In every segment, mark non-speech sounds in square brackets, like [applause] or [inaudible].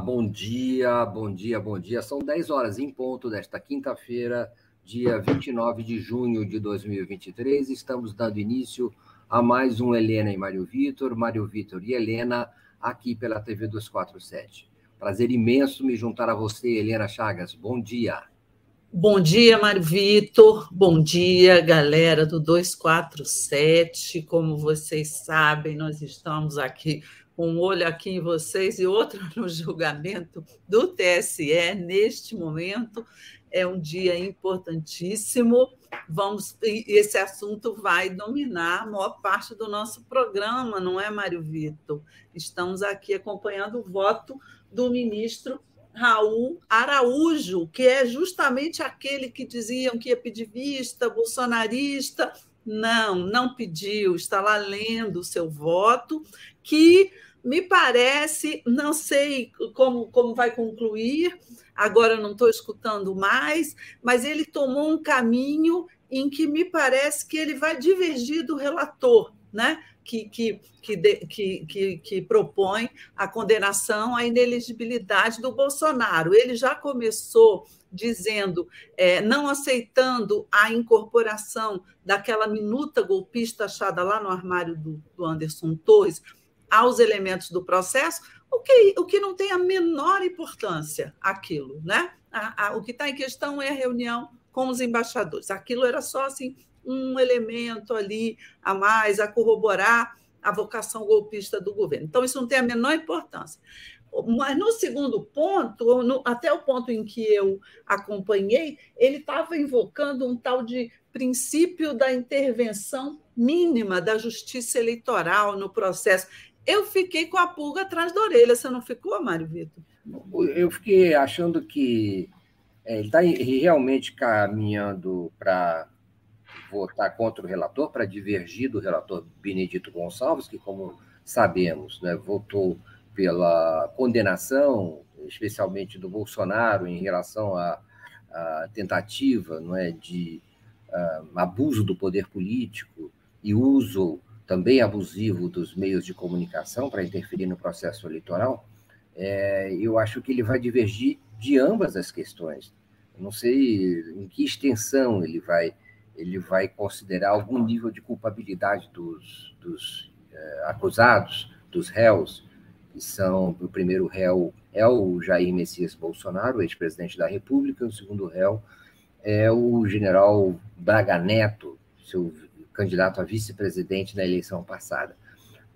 Bom dia, bom dia, bom dia. São 10 horas em ponto desta quinta-feira, dia 29 de junho de 2023. Estamos dando início a mais um Helena e Mário Vitor, Mário Vitor e Helena, aqui pela TV 247. Prazer imenso me juntar a você, Helena Chagas. Bom dia. Bom dia, Mário Vitor. Bom dia, galera do 247. Como vocês sabem, nós estamos aqui um olho aqui em vocês e outro [laughs] no julgamento do TSE neste momento. É um dia importantíssimo. Vamos, esse assunto vai dominar a maior parte do nosso programa, não é, Mário Vitor? Estamos aqui acompanhando o voto do ministro Raul Araújo, que é justamente aquele que diziam que ia pedir vista, bolsonarista. Não, não pediu, está lá lendo o seu voto, que me parece, não sei como, como vai concluir, agora não estou escutando mais, mas ele tomou um caminho em que me parece que ele vai divergir do relator, né? que, que, que, que, que, que propõe a condenação à ineligibilidade do Bolsonaro. Ele já começou dizendo, é, não aceitando a incorporação daquela minuta golpista achada lá no armário do, do Anderson Torres, aos elementos do processo, o que, o que não tem a menor importância aquilo, né? A, a, o que está em questão é a reunião com os embaixadores. Aquilo era só assim um elemento ali a mais a corroborar a vocação golpista do governo. Então, isso não tem a menor importância. Mas no segundo ponto, no, até o ponto em que eu acompanhei, ele estava invocando um tal de princípio da intervenção mínima da justiça eleitoral no processo eu fiquei com a pulga atrás da orelha. Você não ficou, Mário Vitor? Eu fiquei achando que é, ele está realmente caminhando para votar contra o relator, para divergir do relator Benedito Gonçalves, que, como sabemos, né, votou pela condenação, especialmente do Bolsonaro, em relação à, à tentativa não é, de uh, abuso do poder político e uso também abusivo dos meios de comunicação para interferir no processo eleitoral, é, eu acho que ele vai divergir de ambas as questões. Não sei em que extensão ele vai, ele vai considerar algum nível de culpabilidade dos, dos é, acusados, dos réus, que são, o primeiro réu é o Jair Messias Bolsonaro, ex-presidente da República, o segundo réu é o general Braga Neto, seu candidato a vice-presidente na eleição passada.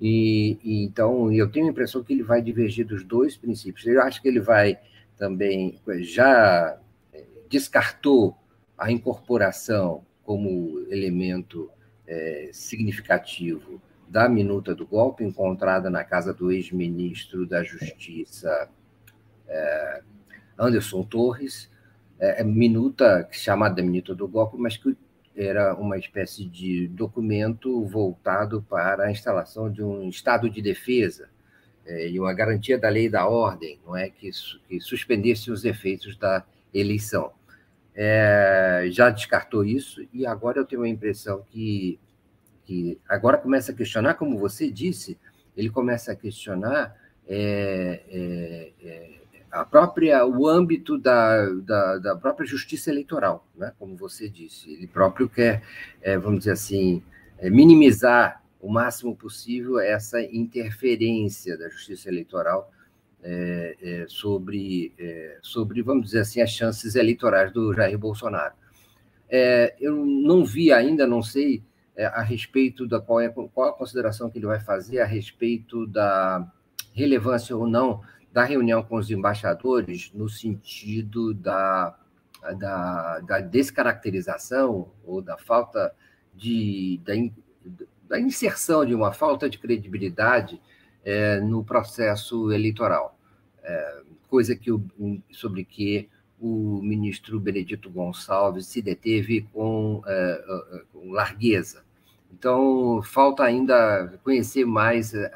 E, e, então eu tenho a impressão que ele vai divergir dos dois princípios. Eu acho que ele vai também já é, descartou a incorporação como elemento é, significativo da minuta do golpe encontrada na casa do ex-ministro da Justiça é, Anderson Torres, é, é minuta chamada minuta do golpe, mas que era uma espécie de documento voltado para a instalação de um estado de defesa é, e uma garantia da lei e da ordem, não é que, que suspendesse os efeitos da eleição. É, já descartou isso e agora eu tenho a impressão que, que agora começa a questionar, como você disse, ele começa a questionar é, é, é a própria, o âmbito da, da, da, própria justiça eleitoral, né? como você disse. Ele próprio quer, é, vamos dizer assim, é, minimizar o máximo possível essa interferência da justiça eleitoral é, é sobre, é, sobre, vamos dizer assim, as chances eleitorais do Jair Bolsonaro. É, eu não vi ainda, não sei a respeito da qual, é, qual a consideração que ele vai fazer a respeito da relevância ou não da reunião com os embaixadores no sentido da, da, da descaracterização ou da falta de da, da, inserção de uma falta de credibilidade é, no processo eleitoral, é, coisa que o, sobre que o ministro Benedito Gonçalves se deteve com, é, com largueza. Então, falta ainda conhecer mais uh,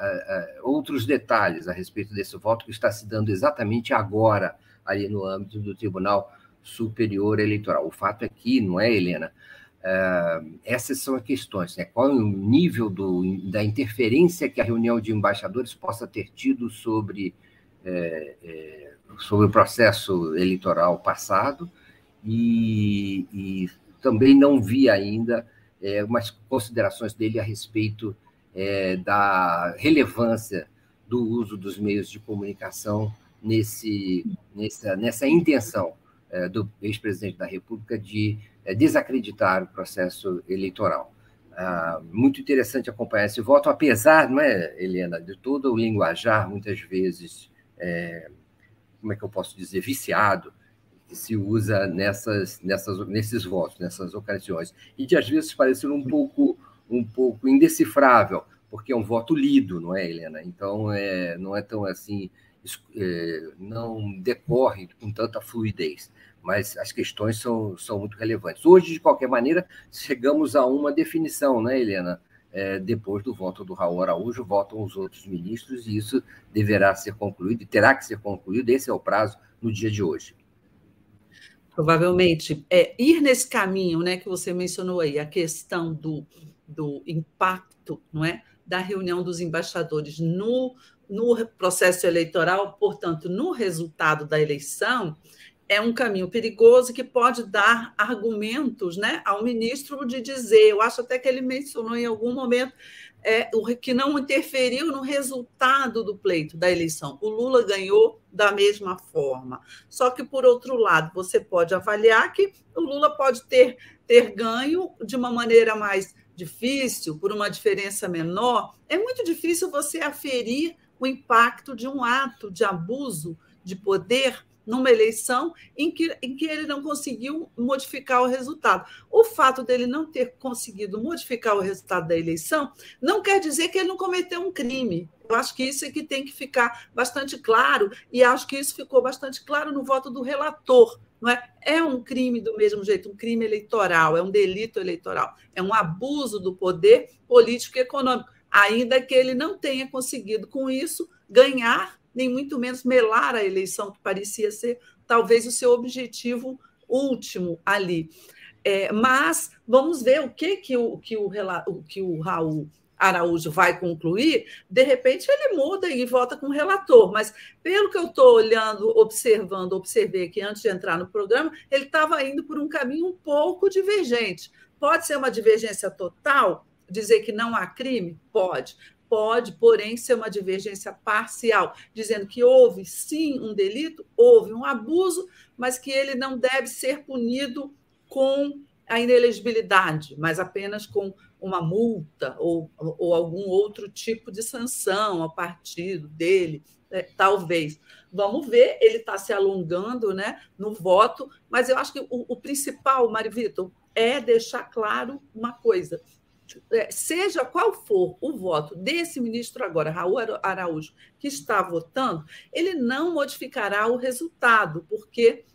outros detalhes a respeito desse voto que está se dando exatamente agora, ali no âmbito do Tribunal Superior Eleitoral. O fato é que, não é, Helena? Uh, essas são as questões, né? Qual é o nível do, da interferência que a reunião de embaixadores possa ter tido sobre é, é, sobre o processo eleitoral passado e, e também não vi ainda é, umas considerações dele a respeito é, da relevância do uso dos meios de comunicação nesse, nessa, nessa intenção é, do ex-presidente da República de é, desacreditar o processo eleitoral. Ah, muito interessante acompanhar esse voto, apesar, não é, Helena, de todo o linguajar, muitas vezes, é, como é que eu posso dizer, viciado, se usa nessas, nessas, nesses votos, nessas ocasiões, e de às vezes parecer um pouco, um pouco indecifrável, porque é um voto lido, não é, Helena? Então, é, não é tão assim, é, não decorre com tanta fluidez, mas as questões são, são muito relevantes. Hoje, de qualquer maneira, chegamos a uma definição, né, Helena? É, depois do voto do Raul Araújo, votam os outros ministros, e isso deverá ser concluído, e terá que ser concluído, esse é o prazo no dia de hoje provavelmente é ir nesse caminho, né, que você mencionou aí, a questão do, do impacto, não é, da reunião dos embaixadores no, no processo eleitoral, portanto, no resultado da eleição, é um caminho perigoso que pode dar argumentos, né, ao ministro de dizer, eu acho até que ele mencionou em algum momento é, o que não interferiu no resultado do pleito da eleição. O Lula ganhou da mesma forma. Só que, por outro lado, você pode avaliar que o Lula pode ter, ter ganho de uma maneira mais difícil, por uma diferença menor. É muito difícil você aferir o impacto de um ato de abuso de poder numa eleição em que, em que ele não conseguiu modificar o resultado. O fato dele não ter conseguido modificar o resultado da eleição não quer dizer que ele não cometeu um crime. Eu acho que isso é que tem que ficar bastante claro, e acho que isso ficou bastante claro no voto do relator. Não é? é um crime do mesmo jeito, um crime eleitoral, é um delito eleitoral, é um abuso do poder político e econômico, ainda que ele não tenha conseguido, com isso, ganhar nem muito menos melar a eleição, que parecia ser talvez o seu objetivo último ali. É, mas vamos ver o que, que, o, que, o, que o Raul Araújo vai concluir, de repente ele muda e volta com o relator. Mas, pelo que eu estou olhando, observando, observei aqui antes de entrar no programa, ele estava indo por um caminho um pouco divergente. Pode ser uma divergência total, dizer que não há crime? Pode pode, porém, ser uma divergência parcial, dizendo que houve sim um delito, houve um abuso, mas que ele não deve ser punido com a inelegibilidade, mas apenas com uma multa ou, ou algum outro tipo de sanção a partido dele, é, talvez. Vamos ver, ele está se alongando né, no voto, mas eu acho que o, o principal, Mário Vitor, é deixar claro uma coisa: seja qual for o voto desse ministro agora, Raul Araújo, que está votando, ele não modificará o resultado, porque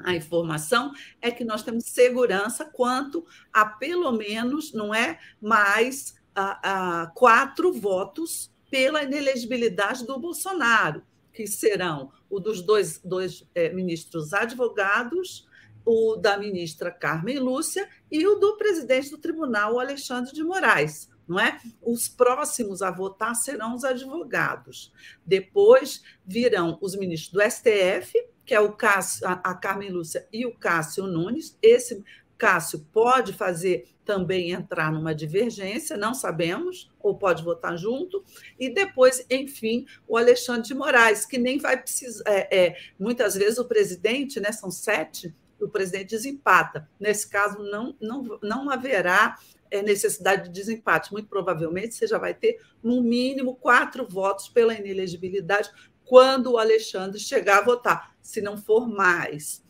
a informação é que nós temos segurança quanto a pelo menos não é mais a, a quatro votos pela inelegibilidade do Bolsonaro, que serão o dos dois, dois é, ministros advogados o da ministra Carmen Lúcia e o do presidente do tribunal, Alexandre de Moraes. Não é? Os próximos a votar serão os advogados. Depois virão os ministros do STF, que é o Cássio, a Carmen Lúcia e o Cássio Nunes. Esse Cássio pode fazer também entrar numa divergência, não sabemos, ou pode votar junto, e depois, enfim, o Alexandre de Moraes, que nem vai precisar. É, é, muitas vezes o presidente, né, são sete, o presidente desempata. Nesse caso, não, não, não haverá é, necessidade de desempate. Muito provavelmente você já vai ter, no mínimo, quatro votos pela inelegibilidade quando o Alexandre chegar a votar, se não for mais.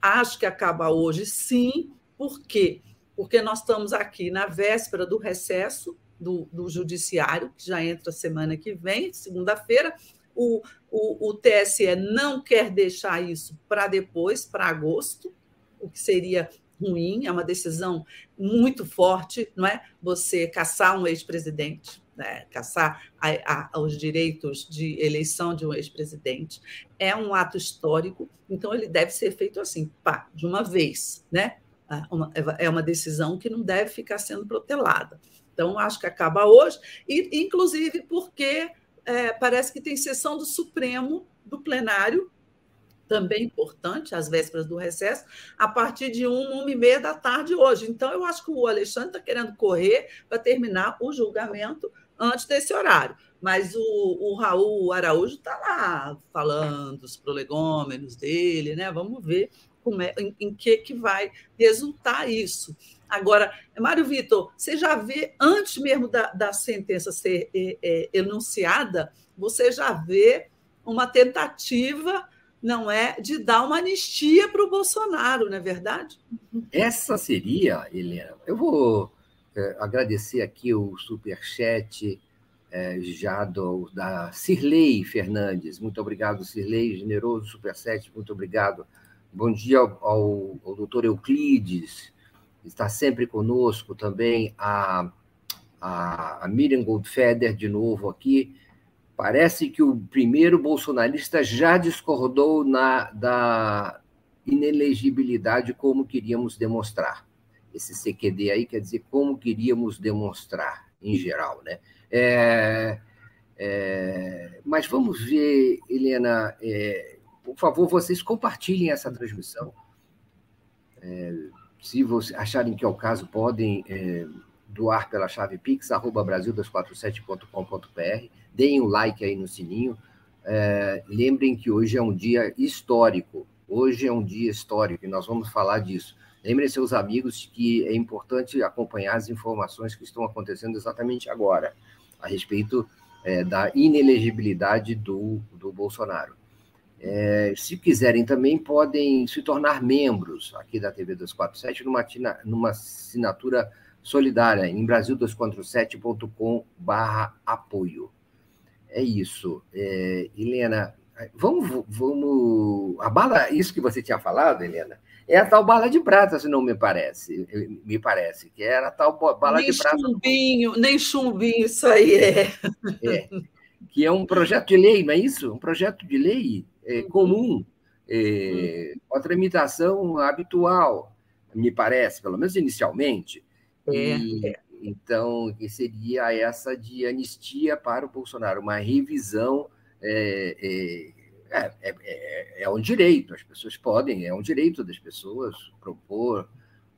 Acho que acaba hoje, sim. Por quê? Porque nós estamos aqui na véspera do recesso do, do Judiciário, que já entra semana que vem, segunda-feira, o, o, o TSE não quer deixar isso para depois, para agosto, o que seria ruim, é uma decisão muito forte, não é? Você caçar um ex-presidente, né? caçar a, a, os direitos de eleição de um ex-presidente, é um ato histórico, então ele deve ser feito assim, pá, de uma vez, né? Uma, é uma decisão que não deve ficar sendo protelada. Então, acho que acaba hoje, e inclusive porque é, parece que tem sessão do Supremo, do plenário, também importante, às vésperas do recesso, a partir de uma, uma e meia da tarde hoje. Então, eu acho que o Alexandre está querendo correr para terminar o julgamento antes desse horário. Mas o, o Raul Araújo está lá falando os prolegômenos dele, né? Vamos ver é, em, em que, que vai resultar isso. Agora, Mário Vitor, você já vê, antes mesmo da, da sentença ser é, é, enunciada, você já vê uma tentativa, não é, de dar uma anistia para o Bolsonaro, não é verdade? Essa seria, Helena. Eu vou é, agradecer aqui o superchat é, já do, da Cirlei Fernandes. Muito obrigado, Cirlei, generoso superchat, muito obrigado. Bom dia ao, ao, doutor Euclides, está sempre conosco também, a, a, a Miriam Goldfeder, de novo aqui. Parece que o primeiro bolsonarista já discordou na, da inelegibilidade como queríamos demonstrar. Esse CQD aí quer dizer como queríamos demonstrar, em geral, né? É, é, mas vamos ver, Helena, é, por favor, vocês compartilhem essa transmissão. É, se vocês acharem que é o caso, podem é, doar pela chave pix, arroba brasil247.com.br, deem um like aí no sininho. É, lembrem que hoje é um dia histórico. Hoje é um dia histórico e nós vamos falar disso. Lembrem seus amigos que é importante acompanhar as informações que estão acontecendo exatamente agora, a respeito é, da inelegibilidade do, do Bolsonaro. É, se quiserem também, podem se tornar membros aqui da TV 247 numa, numa assinatura solidária em brasil247.com/barra apoio. É isso. É, Helena, vamos, vamos. A bala, isso que você tinha falado, Helena, é a tal bala de prata, se não me parece, me parece, que era a tal bala nem de prata. Chumbinho, nem chumbinho, isso aí é. é. Que é um projeto de lei, não é isso? Um projeto de lei é, uhum. comum, é, uhum. uma tramitação habitual, me parece, pelo menos inicialmente. É, e, é. Então, que seria essa de anistia para o Bolsonaro, uma revisão. É, é, é, é, é um direito, as pessoas podem, é um direito das pessoas propor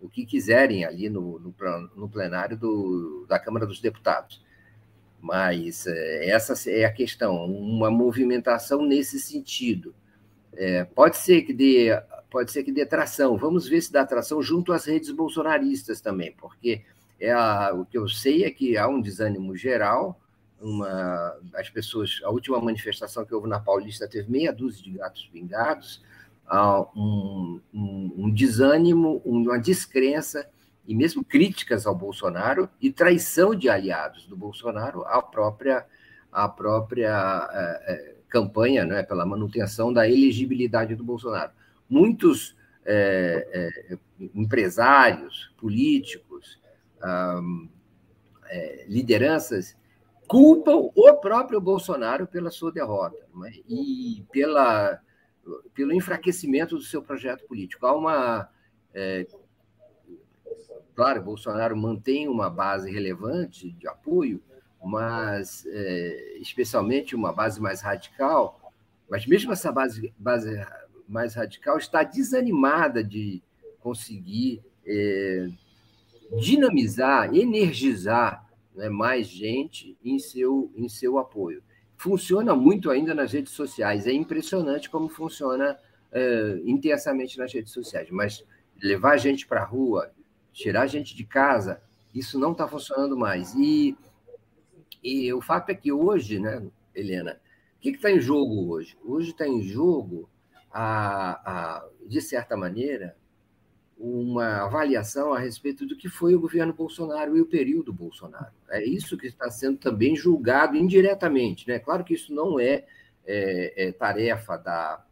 o que quiserem ali no, no, no plenário do, da Câmara dos Deputados. Mas é, essa é a questão, uma movimentação nesse sentido. É, pode ser que dê, pode ser que dê tração. Vamos ver se dá tração junto às redes bolsonaristas também, porque é a, o que eu sei é que há um desânimo geral. Uma, as pessoas, a última manifestação que houve na Paulista teve meia dúzia de gatos pingados, há um, um, um desânimo, uma descrença e mesmo críticas ao Bolsonaro e traição de aliados do Bolsonaro à própria, à própria é, é, campanha né, pela manutenção da elegibilidade do Bolsonaro. Muitos é, empresários, políticos, lideranças culpam o próprio Bolsonaro pela sua derrota é? e pela, pelo enfraquecimento do seu projeto político. Há uma é, Claro, Bolsonaro mantém uma base relevante de apoio, mas é, especialmente uma base mais radical, mas mesmo essa base, base mais radical está desanimada de conseguir é, dinamizar, energizar né, mais gente em seu, em seu apoio. Funciona muito ainda nas redes sociais, é impressionante como funciona é, intensamente nas redes sociais, mas levar gente para a rua, tirar gente de casa, isso não está funcionando mais. E, e o fato é que hoje, né, Helena, o que está em jogo hoje? Hoje está em jogo, a, a, de certa maneira, uma avaliação a respeito do que foi o governo Bolsonaro e o período Bolsonaro. É isso que está sendo também julgado indiretamente. Né? Claro que isso não é, é, é tarefa da,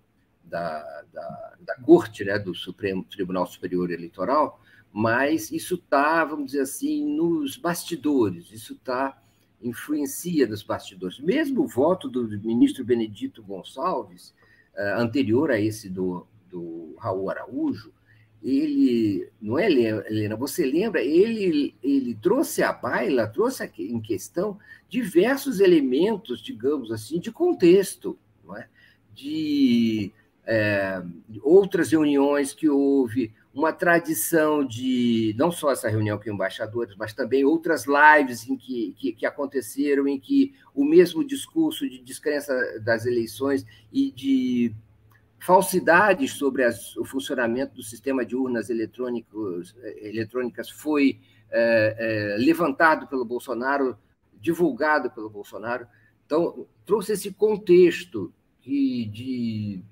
da, da, da Corte, né, do Supremo Tribunal Superior Eleitoral, mas isso está, vamos dizer assim, nos bastidores, isso está influencia nos bastidores. Mesmo o voto do ministro Benedito Gonçalves, uh, anterior a esse do, do Raul Araújo, ele, não é, Helena? Você lembra? Ele, ele trouxe à baila, trouxe em questão diversos elementos, digamos assim, de contexto, é? de é, outras reuniões que houve, uma tradição de, não só essa reunião com embaixadores, mas também outras lives em que, que, que aconteceram, em que o mesmo discurso de descrença das eleições e de falsidades sobre as, o funcionamento do sistema de urnas eletrônicos, eletrônicas foi é, é, levantado pelo Bolsonaro, divulgado pelo Bolsonaro. Então, trouxe esse contexto de, de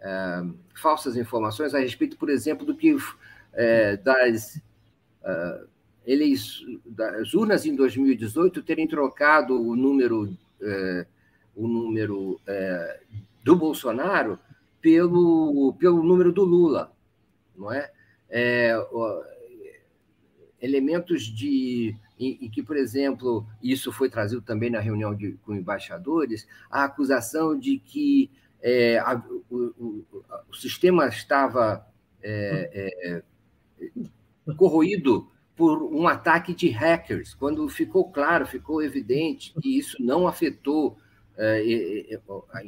é, falsas informações a respeito, por exemplo, do que das, eles, urnas em 2018 terem trocado o número, o número do Bolsonaro pelo, pelo número do Lula, não é? é elementos de em, que, por exemplo, isso foi trazido também na reunião de, com embaixadores, a acusação de que é, a, o, o, o, sistema estava é, é, corroído por um ataque de hackers, quando ficou claro, ficou evidente que isso não afetou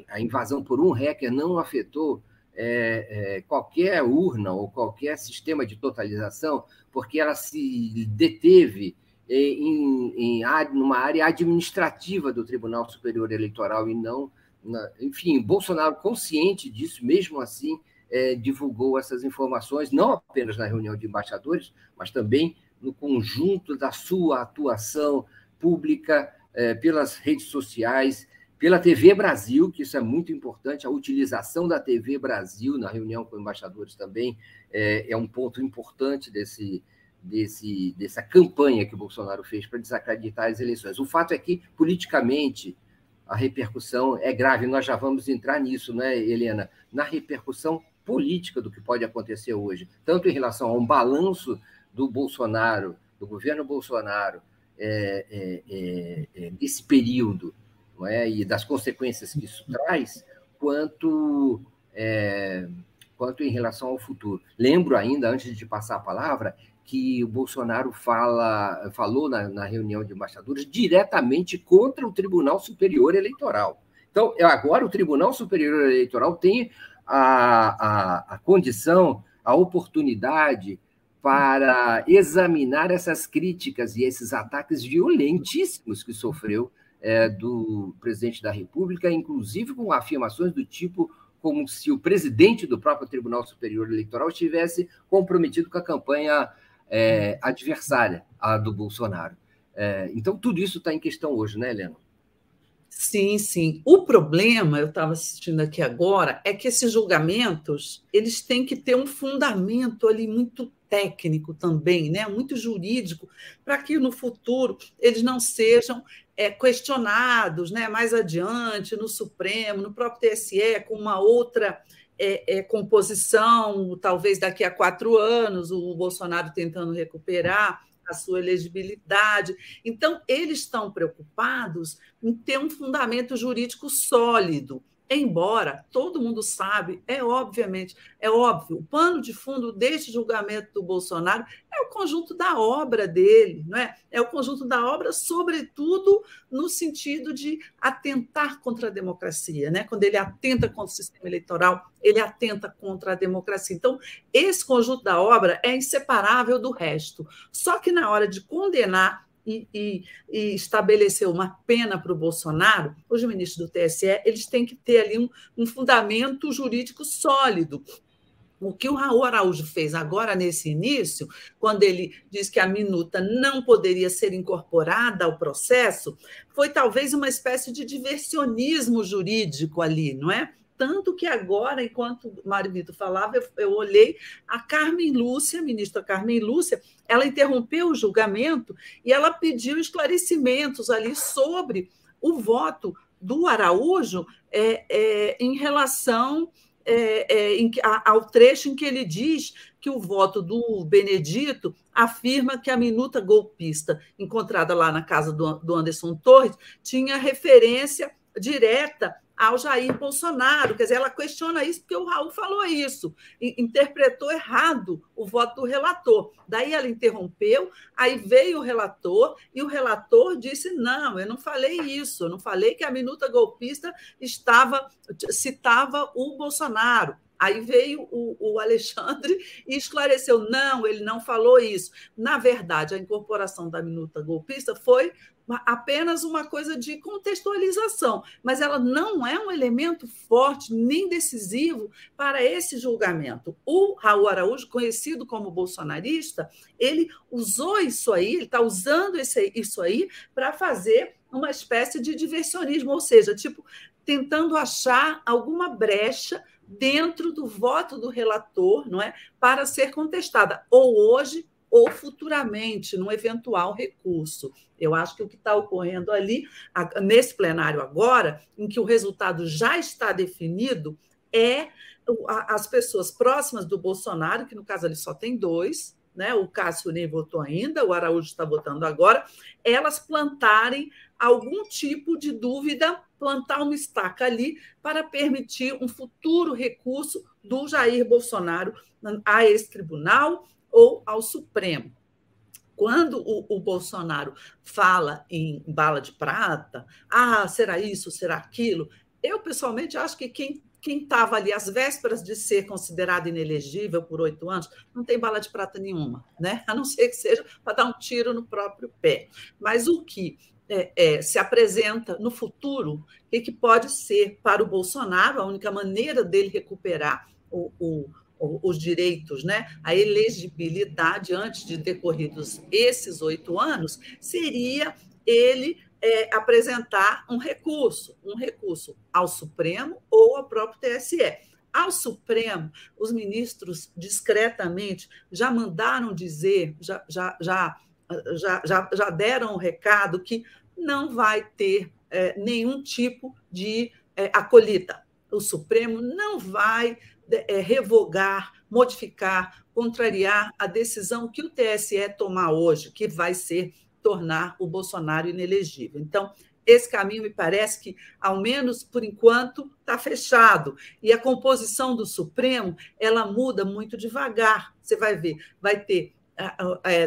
a invasão por um hacker não afetou é, é, qualquer urna ou qualquer sistema de totalização, porque ela se deteve em, em, numa área administrativa do Tribunal Superior Eleitoral e não. Na, enfim, Bolsonaro, consciente disso, mesmo assim, é, divulgou essas informações, não apenas na reunião de embaixadores, mas também no conjunto da sua atuação pública é, pelas redes sociais pela TV Brasil, que isso é muito importante, a utilização da TV Brasil na reunião com embaixadores também é, é um ponto importante desse, desse, dessa campanha que o Bolsonaro fez para desacreditar as eleições. O fato é que, politicamente, a repercussão é grave, nós já vamos entrar nisso, né, Helena? Na repercussão política do que pode acontecer hoje, tanto em relação a um balanço do Bolsonaro, do governo Bolsonaro, é, é, é, é nesse período, não é? e das consequências que isso traz, quanto, é, quanto em relação ao futuro. Lembro ainda, antes de passar a palavra, que o Bolsonaro fala, falou na, na reunião de embaixadores diretamente contra o Tribunal Superior Eleitoral. Então, agora o Tribunal Superior Eleitoral tem a, a, a condição, a oportunidade para examinar essas críticas e esses ataques violentíssimos que sofreu é, do presidente da República, inclusive com afirmações do tipo como se o presidente do próprio Tribunal Superior Eleitoral estivesse comprometido com a campanha é, adversária à do Bolsonaro. É, então, tudo isso está em questão hoje, né, Helena? Sim, sim. O problema, eu estava assistindo aqui agora, é que esses julgamentos eles têm que ter um fundamento ali muito técnico também, né? muito jurídico, para que no futuro eles não sejam é, questionados né, mais adiante no Supremo, no próprio TSE, com uma outra é, é, composição, talvez daqui a quatro anos, o Bolsonaro tentando recuperar a sua elegibilidade. Então, eles estão preocupados em ter um fundamento jurídico sólido Embora todo mundo sabe, é obviamente, é óbvio, o pano de fundo deste julgamento do Bolsonaro é o conjunto da obra dele, não é? É o conjunto da obra, sobretudo no sentido de atentar contra a democracia, né? Quando ele atenta contra o sistema eleitoral, ele atenta contra a democracia. Então, esse conjunto da obra é inseparável do resto. Só que na hora de condenar e, e, e estabeleceu uma pena para o Bolsonaro, os ministros do TSE eles têm que ter ali um, um fundamento jurídico sólido. O que o Raul Araújo fez agora nesse início, quando ele diz que a minuta não poderia ser incorporada ao processo, foi talvez uma espécie de diversionismo jurídico ali, não é? Tanto que agora, enquanto o Mário Vitor falava, eu, eu, olhei a Carmen Lúcia, ministra Carmen Lúcia, ela interrompeu o julgamento e ela pediu esclarecimentos ali sobre o voto do Araújo é, é, em relação é, é em, a, ao trecho em que ele diz que o voto do Benedito afirma que a minuta golpista encontrada lá na casa do, do Anderson Torres tinha referência direta ao Jair Bolsonaro. Quer dizer, ela questiona isso porque o Raul falou isso, interpretou errado o voto do relator. Daí ela interrompeu, aí veio o relator e o relator disse: não, eu não falei isso, eu não falei que a minuta golpista estava citava o Bolsonaro. Aí veio o, o, Alexandre e esclareceu: não, ele não falou isso. Na verdade, a incorporação da minuta golpista foi apenas uma coisa de contextualização, mas ela não é um elemento forte nem decisivo para esse julgamento. O Raul Araújo, conhecido como bolsonarista, ele usou isso aí, ele está usando esse, isso aí para fazer uma espécie de diversionismo, ou seja, tipo, tentando achar alguma brecha dentro do voto do relator, não é, para ser contestada, ou hoje ou futuramente, num eventual recurso. Eu acho que o que está ocorrendo ali, nesse plenário agora, em que o resultado já está definido, é as pessoas próximas do Bolsonaro, que no caso ali só tem dois, né? o Cássio nem votou ainda, o Araújo está votando agora, elas plantarem algum tipo de dúvida, plantar uma estaca ali para permitir um futuro recurso do Jair Bolsonaro a esse tribunal ou ao Supremo. Quando o, o, Bolsonaro fala em bala de prata, ah, será isso, será aquilo, eu pessoalmente acho que quem quem estava ali às vésperas de ser considerado inelegível por oito anos, não tem bala de prata nenhuma, né? a não ser que seja para dar um tiro no próprio pé. Mas o que é, é, se apresenta no futuro, o que, que pode ser para o Bolsonaro, a única maneira dele recuperar o, o os direitos, né, a elegibilidade antes de decorridos esses oito anos, seria ele é, apresentar um recurso, um recurso ao Supremo ou ao próprio TSE. Ao Supremo, os ministros discretamente já mandaram dizer, já, já, já, já, já, deram o um recado que não vai ter é, nenhum tipo de é, acolhida. O Supremo não vai é, revogar, modificar, contrariar a decisão que o TSE tomar hoje, que vai ser tornar o Bolsonaro inelegível. Então, esse caminho me parece que, ao menos por enquanto, está fechado. E a composição do Supremo ela muda muito devagar. Você vai ver, vai ter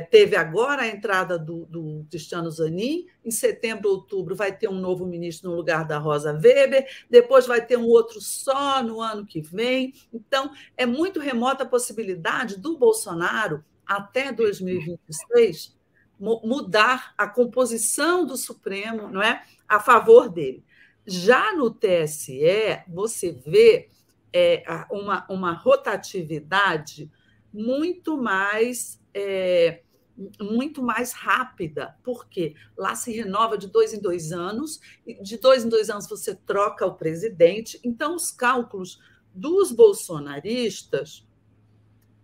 teve agora a entrada do, do Cristiano Zanin, em setembro, outubro, vai ter um novo ministro no lugar da Rosa Weber, depois vai ter um outro só no ano que vem. Então, é muito remota a possibilidade do Bolsonaro, até 2026, mudar a composição do Supremo não é, a favor dele. Já no TSE, você vê é, uma, uma rotatividade muito mais é, muito mais rápida, porque lá se renova de dois em dois anos, de dois em dois anos você troca o presidente. Então, os cálculos dos bolsonaristas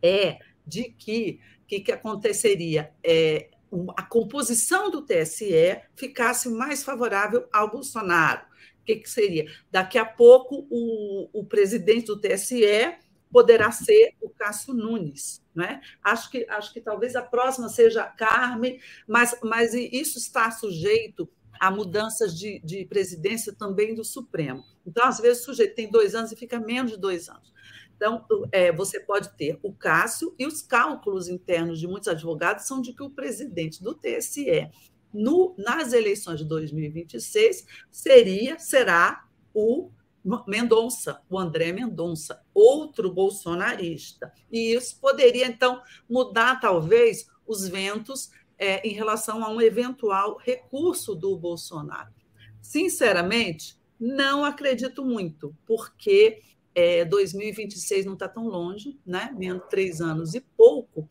é de que que, que aconteceria é, a composição do TSE ficasse mais favorável ao Bolsonaro. O que, que seria? Daqui a pouco o, o presidente do TSE poderá ser o Cássio Nunes. Né? Acho, que, acho que talvez a próxima seja a Carmen, mas, mas isso está sujeito a mudanças de, de presidência também do Supremo. Então, às vezes, o sujeito tem dois anos e fica menos de dois anos. Então, é, você pode ter o Cássio, e os cálculos internos de muitos advogados são de que o presidente do TSE, no, nas eleições de 2026, seria, será o Mendonça, o André Mendonça, outro bolsonarista. E isso poderia, então, mudar, talvez, os ventos é, em relação a um eventual recurso do Bolsonaro. Sinceramente, não acredito muito, porque é, 2026 não está tão longe, né? menos três anos e pouco,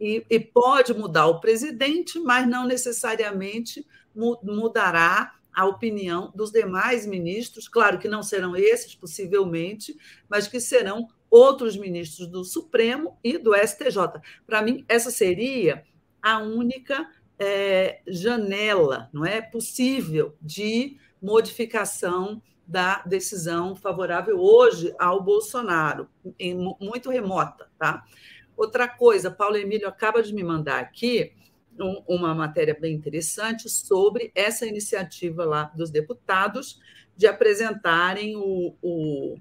e, e pode mudar o presidente, mas não necessariamente mudará a opinião dos demais ministros, claro que não serão esses, possivelmente, mas que serão outros ministros do Supremo e do STJ. Para mim, essa seria a única é, janela, não é possível de modificação da decisão favorável hoje ao Bolsonaro, muito remota, tá? Outra coisa, Paulo Emílio acaba de me mandar aqui uma matéria bem interessante sobre essa iniciativa lá dos deputados de apresentarem o, o,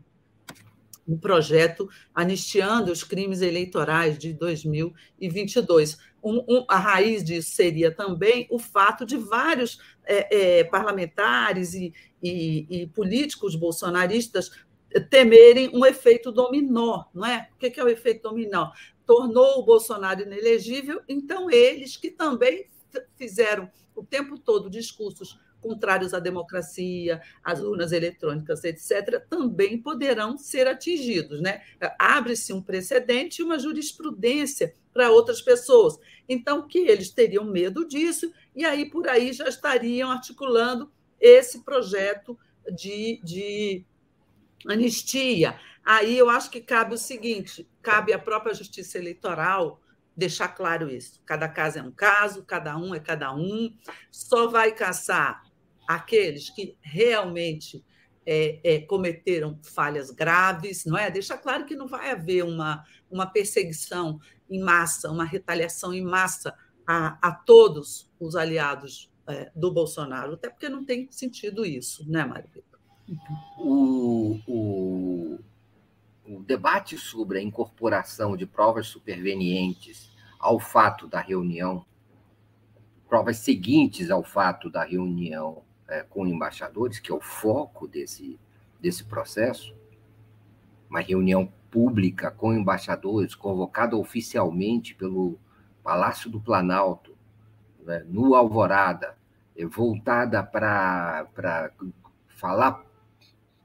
o projeto anistiando os crimes eleitorais de 2022. Um, um, a raiz disso seria também o fato de vários é, é, parlamentares e, e, e, políticos bolsonaristas temerem um efeito dominó, não é? O que é o efeito dominó? Tornou o Bolsonaro inelegível, então eles que também fizeram o tempo todo discursos contrários à democracia, às urnas eletrônicas, etc., também poderão ser atingidos. Né? Abre-se um precedente e uma jurisprudência para outras pessoas. Então, que eles teriam medo disso, e aí por aí já estariam articulando esse projeto de, de anistia. Aí eu acho que cabe o seguinte: cabe à própria justiça eleitoral deixar claro isso. Cada caso é um caso, cada um é cada um. Só vai caçar aqueles que realmente é, é, cometeram falhas graves, não é? Deixa claro que não vai haver uma, uma perseguição em massa, uma retaliação em massa a, a todos os aliados é, do Bolsonaro, até porque não tem sentido isso, né, Mário o, o, o debate sobre a incorporação de provas supervenientes ao fato da reunião, provas seguintes ao fato da reunião é, com embaixadores, que é o foco desse, desse processo, uma reunião pública com embaixadores, convocada oficialmente pelo Palácio do Planalto, né, no Alvorada, é, voltada para falar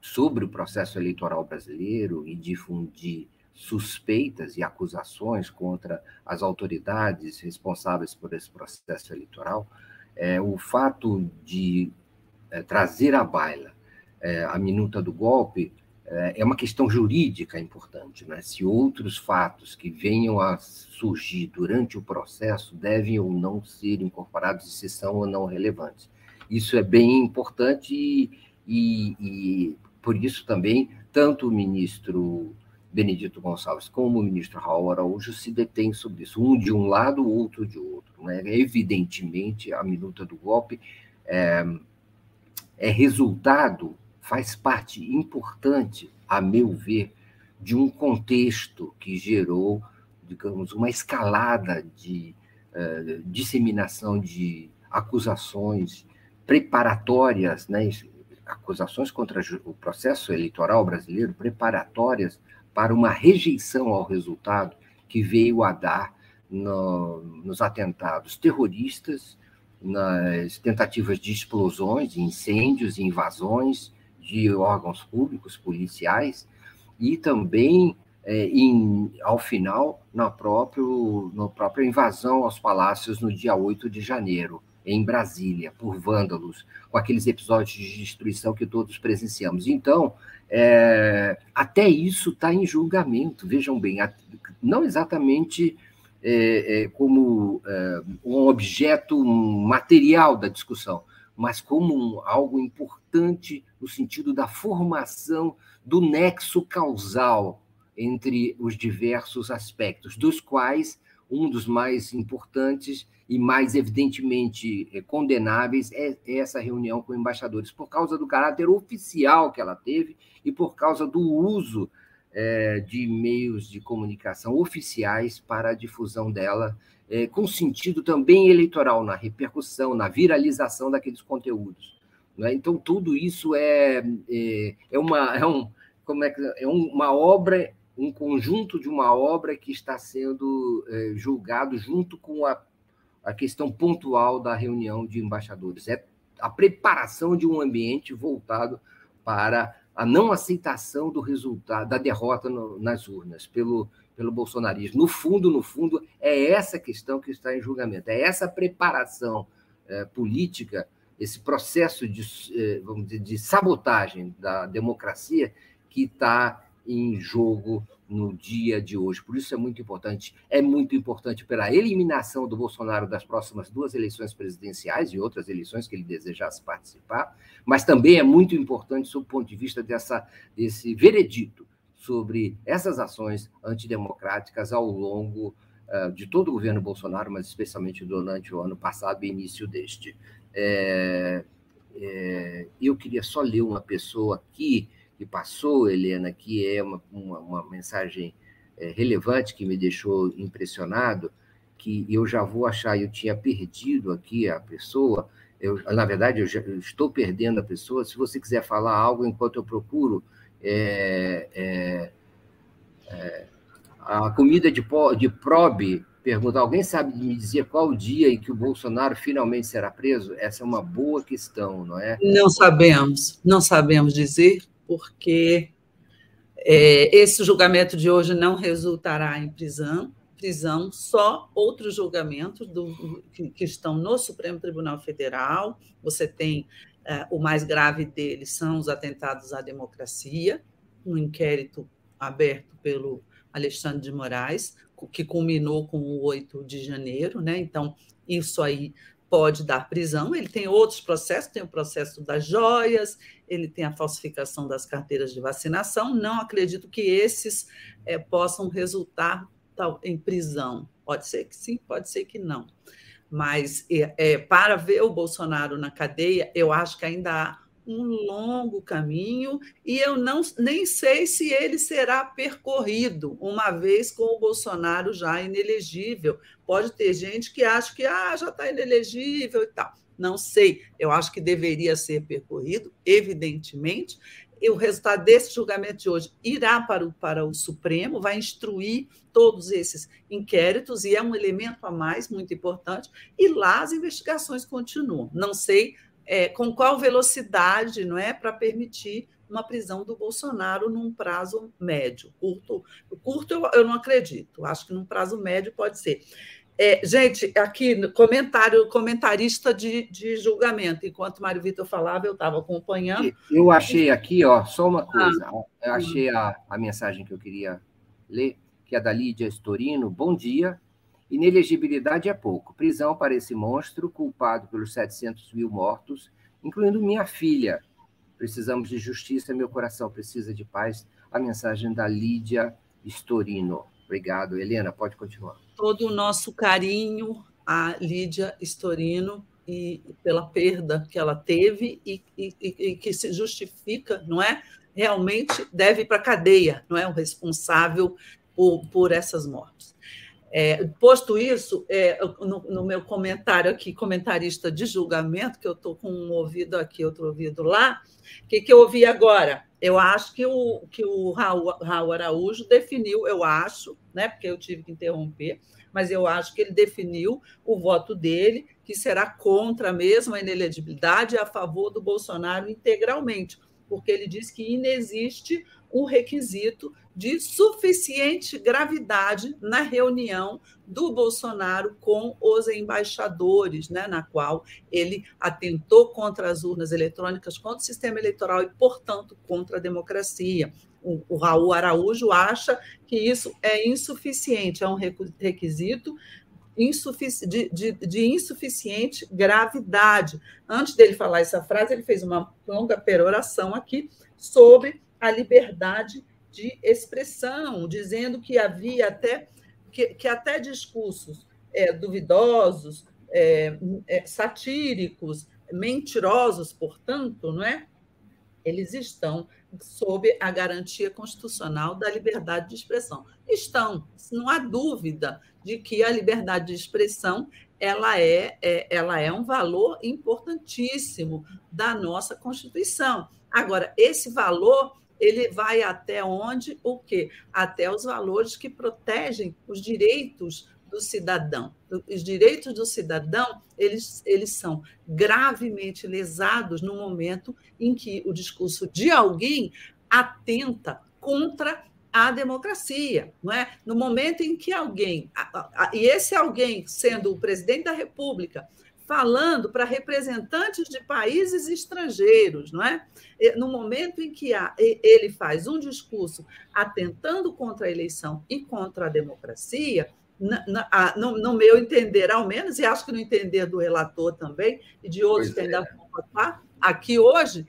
sobre o processo eleitoral brasileiro e difundir suspeitas e acusações contra as autoridades responsáveis por esse processo eleitoral, é, o fato de é, trazer à baila é, a minuta do golpe é, é uma questão jurídica importante. Né? Se outros fatos que venham a surgir durante o processo devem ou não ser incorporados e se são ou não relevantes. Isso é bem importante e, e, e por isso também tanto o ministro Benedito Gonçalves como o ministro Raul Araújo se detêm sobre isso, um de um lado, o outro de outro. Né? Evidentemente, a minuta do golpe é, é resultado, faz parte importante, a meu ver, de um contexto que gerou, digamos, uma escalada de uh, disseminação de acusações preparatórias, né, acusações contra o processo eleitoral brasileiro, preparatórias para uma rejeição ao resultado que veio a dar no, nos atentados terroristas nas tentativas de explosões, incêndios invasões de órgãos públicos, policiais, e também, é, em, ao final, na, próprio, na própria invasão aos palácios no dia 8 de janeiro, em Brasília, por vândalos, com aqueles episódios de destruição que todos presenciamos. Então, é, até isso está em julgamento, vejam bem, não exatamente é, é, como é, um objeto material da discussão, mas como um, algo importante no sentido da formação do nexo causal entre os diversos aspectos, dos quais um dos mais importantes e mais evidentemente é, condenáveis é essa reunião com embaixadores, por causa do caráter oficial que ela teve e por causa do uso é, de meios de comunicação oficiais para a difusão dela, é, com sentido também eleitoral, na repercussão, na viralização daqueles conteúdos. Né? Então, tudo isso é, é, é, uma, é, um, como é, que, é uma obra, um conjunto de uma obra que está sendo é, julgado junto com a, a questão pontual da reunião de embaixadores. É a preparação de um ambiente voltado para a não aceitação do resultado, da derrota no, nas urnas pelo, pelo bolsonarismo. No fundo, no fundo, é essa questão que está em julgamento, é essa preparação é, política, esse processo de, é, vamos dizer, de sabotagem da democracia que está em jogo no dia de hoje. Por isso é muito importante. É muito importante pela eliminação do Bolsonaro das próximas duas eleições presidenciais e outras eleições que ele desejasse participar, mas também é muito importante sob o ponto de vista dessa, desse veredito sobre essas ações antidemocráticas ao longo uh, de todo o governo Bolsonaro, mas especialmente durante o ano passado e início deste. É, é, eu queria só ler uma pessoa aqui que passou, Helena, que é uma, uma, uma mensagem é, relevante que me deixou impressionado, que eu já vou achar, eu tinha perdido aqui a pessoa, eu, na verdade, eu, já, eu estou perdendo a pessoa. Se você quiser falar algo enquanto eu procuro, é, é, é, a comida de, de probe pergunta: alguém sabe me dizer qual o dia em que o Bolsonaro finalmente será preso? Essa é uma boa questão, não é? Não sabemos, não sabemos dizer, porque é, esse julgamento de hoje não resultará em prisão, prisão, só outros julgamentos do, que, que, estão no Supremo Tribunal Federal. Você tem é, o mais grave deles são os atentados à democracia, um inquérito aberto pelo Alexandre de Moraes, que culminou com o 8 de janeiro, né? Então, isso aí pode dar prisão. Ele tem outros processos, tem o processo das joias, ele tem a falsificação das carteiras de vacinação. Não acredito que esses é, possam resultar tal, em prisão. Pode ser que sim, pode ser que não. Mas é, é, para ver o Bolsonaro na cadeia, eu acho que ainda há um longo caminho e eu não nem sei se ele será percorrido uma vez com o Bolsonaro já inelegível. Pode ter gente que acha que ah, já está inelegível e tal. Não sei, eu acho que deveria ser percorrido, evidentemente. E o resultado desse julgamento de hoje irá para o, para o Supremo, vai instruir todos esses inquéritos, e é um elemento a mais muito importante, e lá as investigações continuam. Não sei é, com qual velocidade não é para permitir uma prisão do Bolsonaro num prazo médio. Curto, curto eu, eu não acredito, acho que num prazo médio pode ser. É, gente, aqui, comentário, comentarista de, de julgamento. Enquanto Mário Vitor falava, eu estava acompanhando. Eu achei aqui, ó, só uma coisa. Ah, eu achei a, a mensagem que eu queria ler, que é da Lídia Storino. Bom dia. Inelegibilidade é pouco. Prisão para esse monstro, culpado pelos 700 mil mortos, incluindo minha filha. Precisamos de justiça, meu coração precisa de paz. A mensagem da Lídia Storino. Obrigado, Helena, pode continuar. Todo o nosso carinho à Lídia Storino e pela perda que ela teve e, e, e que se justifica, não é? Realmente deve para a cadeia, não é? O responsável por, por essas mortes. É, posto isso, é, no, no, meu comentário aqui, comentarista de julgamento, que eu estou com um ouvido aqui, outro ouvido lá, o que, que eu ouvi agora? Eu acho que o, que o Raul, Raul Araújo definiu, eu acho, né, porque eu tive que interromper, mas eu acho que ele definiu o voto dele, que será contra mesmo a inelegibilidade e a favor do Bolsonaro integralmente, porque ele diz que inexiste um requisito de suficiente gravidade na reunião do Bolsonaro com os embaixadores, né, na qual ele atentou contra as urnas eletrônicas, contra o sistema eleitoral e, portanto, contra a democracia. O, o Raul Araújo acha que isso é insuficiente, é um requisito de, de, de, insuficiente gravidade. Antes dele falar essa frase, ele fez uma longa peroração aqui sobre a liberdade de expressão, dizendo que havia até que, que até discursos é, duvidosos, é, é, satíricos, mentirosos, portanto, não é? Eles estão sob a garantia constitucional da liberdade de expressão. Estão, não há dúvida de que a liberdade de expressão ela é, é, ela é um valor importantíssimo da nossa Constituição. Agora, esse valor ele vai até onde? O quê? Até os valores que protegem os direitos do cidadão. Os direitos do cidadão, eles, eles são gravemente lesados no momento em que o discurso de alguém atenta contra a democracia, não é? No momento em que alguém, e esse alguém sendo o presidente da República, falando para representantes de países estrangeiros, não é? No momento em que ele faz um discurso atentando contra a eleição e contra a democracia, no, no, meu entender, ao menos, e acho que no entender do relator também, e de outros pois que ainda é. vão votar aqui hoje,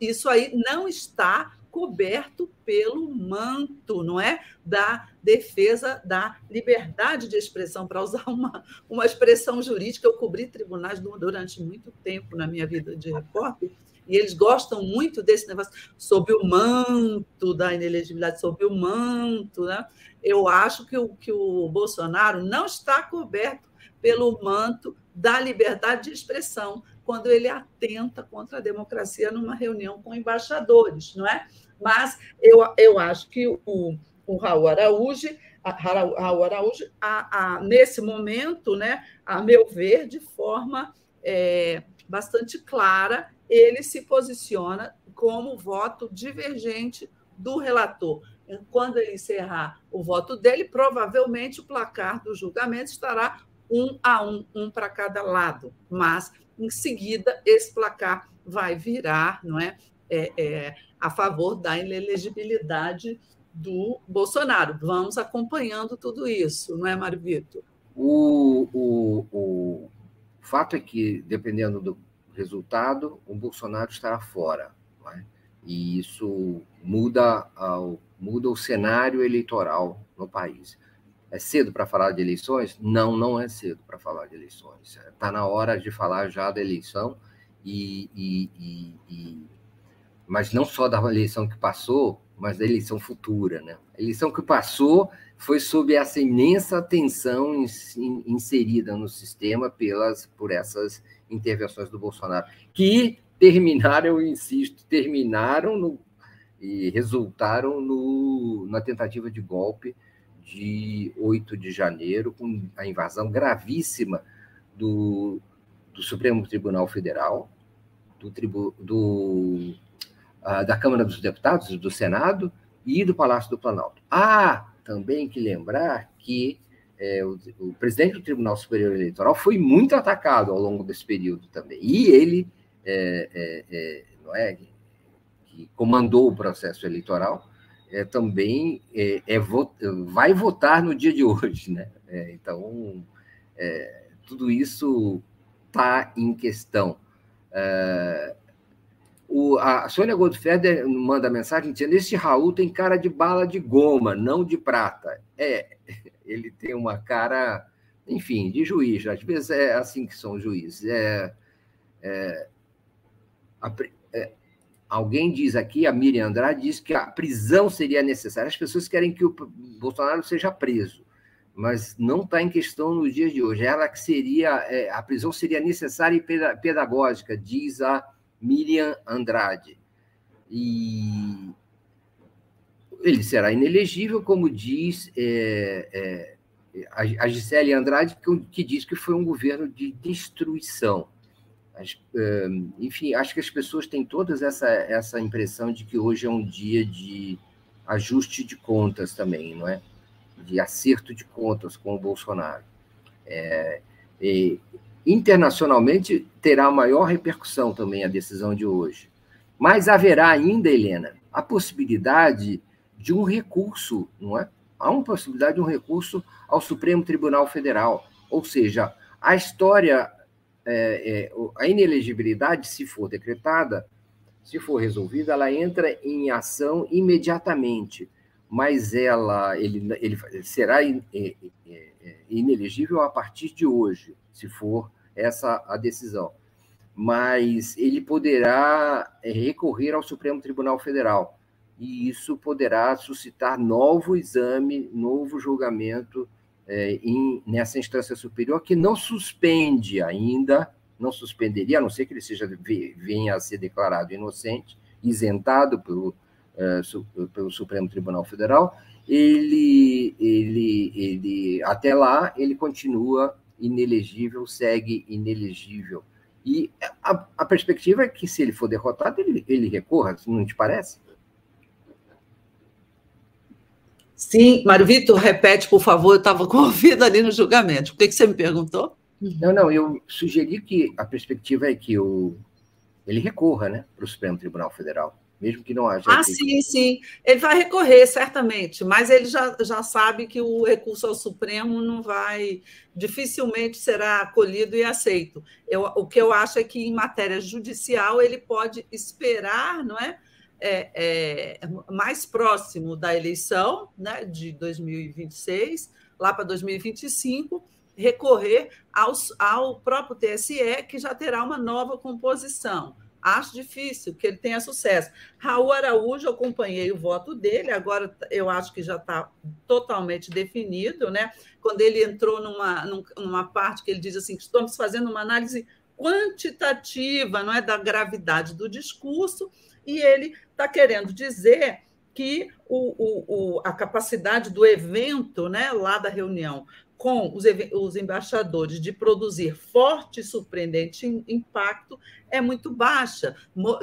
isso aí não está coberto pelo manto, não é? Da defesa da liberdade de expressão, para usar uma, uma expressão jurídica. Eu cobri tribunais durante muito tempo na minha vida de repórter, e eles gostam muito desse negócio sob o manto da inelegibilidade, sob o manto. Né? Eu acho que o, que o Bolsonaro não está coberto pelo manto da liberdade de expressão, quando ele atenta contra a democracia numa reunião com embaixadores, não é? Mas eu, eu acho que o, o Raul Araújo, a, Raul Araújo a, a, nesse momento, né, a meu ver, de forma é, bastante clara, ele se posiciona como voto divergente do relator. Quando ele encerrar o voto dele, provavelmente o placar do julgamento estará um a um, um para cada lado. Mas, em seguida, esse placar vai virar não é, é, é a favor da inelegibilidade do Bolsonaro. Vamos acompanhando tudo isso, não é, Mário Vitor? O, o, o fato é que, dependendo do resultado, o Bolsonaro estará fora. É? E isso muda, ao, muda o cenário eleitoral no país. É cedo para falar de eleições? Não, não é cedo para falar de eleições. Está na hora de falar já da eleição, e, e, e, e, mas não só da eleição que passou, mas da eleição futura. Né? A eleição que passou foi sob essa imensa tensão inserida no sistema pelas, por essas intervenções do Bolsonaro, que terminaram, eu insisto, terminaram no, e resultaram no, na tentativa de golpe de 8 de janeiro, com a invasão gravíssima do, do Supremo Tribunal Federal, do, tribu, do uh, da Câmara dos Deputados, do Senado e do Palácio do Planalto. Há também que lembrar que é, o, o, presidente do Tribunal Superior Eleitoral foi muito atacado ao longo desse período também. E ele, é, é, é não é, que comandou o processo eleitoral, é, também é, é vai votar no dia de hoje. Né? então, tudo isso está em questão. O, a Sônia Goldfeder manda mensagem dizendo: esse Raul tem cara de bala de goma, não de prata. É, [laughs] ele tem uma cara, enfim, de juiz. Às vezes é assim que são juízes. É, é, a, é, alguém diz aqui, a Miriam Andrade diz que a prisão seria necessária. As pessoas querem que o Bolsonaro seja preso, mas não está em questão no dia de hoje. Ela que seria, é, a prisão seria necessária e pedagógica, diz a Miriam Andrade. E ele será inelegível, como diz é, é, a Gisele Andrade, que, que, diz que foi um governo de destruição. As, é, enfim, acho que as pessoas têm todas essa, essa impressão de que hoje é um dia de ajuste de contas também, não é? De acerto de contas com o Bolsonaro. É, internacionalmente terá maior repercussão também a decisão de hoje. Mas haverá ainda, Helena, a possibilidade de um recurso, não é? Há uma possibilidade de um recurso ao Supremo Tribunal Federal. Ou seja, a história, é, é, a inelegibilidade, se for decretada, se for resolvida, ela entra em ação imediatamente, mas ela ele, ele será é, é, é, inelegível a partir de hoje, se for essa a decisão. Mas ele poderá recorrer ao Supremo Tribunal Federal e isso poderá suscitar novo exame, novo julgamento é, em, nessa instância superior, que não suspende ainda, não suspenderia, a não ser que ele seja venha a ser declarado inocente, isentado pelo, é, su, pelo Supremo Tribunal Federal, ele, ele, ele, até lá, ele continua inelegível, segue inelegível. E a, a perspectiva é que, se ele for derrotado, ele, ele recorra, não te parece? Sim, Mário Vitor, repete, por favor, eu estava com ouvido ali no julgamento. O que, que você me perguntou? Não, não, eu sugeri que a perspectiva é que o, ele recorra né, para o Supremo Tribunal Federal, mesmo que não haja. Ah, sim, sim. Ele vai recorrer, certamente, mas ele já, já sabe que o recurso ao Supremo não vai, dificilmente será acolhido e aceito. Eu, o que eu acho é que, em matéria judicial, ele pode esperar, não é? É, é, mais próximo da eleição né, de 2026, lá para 2025, recorrer aos, ao próprio TSE, que já terá uma nova composição. Acho difícil que ele tenha sucesso. Raul Araújo, eu acompanhei o voto dele, agora eu acho que já está totalmente definido, né? Quando ele entrou numa, numa parte que ele diz assim: estamos fazendo uma análise quantitativa, não é da gravidade do discurso, e ele está querendo dizer que o, o, o, a capacidade do evento, né, lá da reunião, com os, os embaixadores de produzir forte e surpreendente impacto é muito baixa,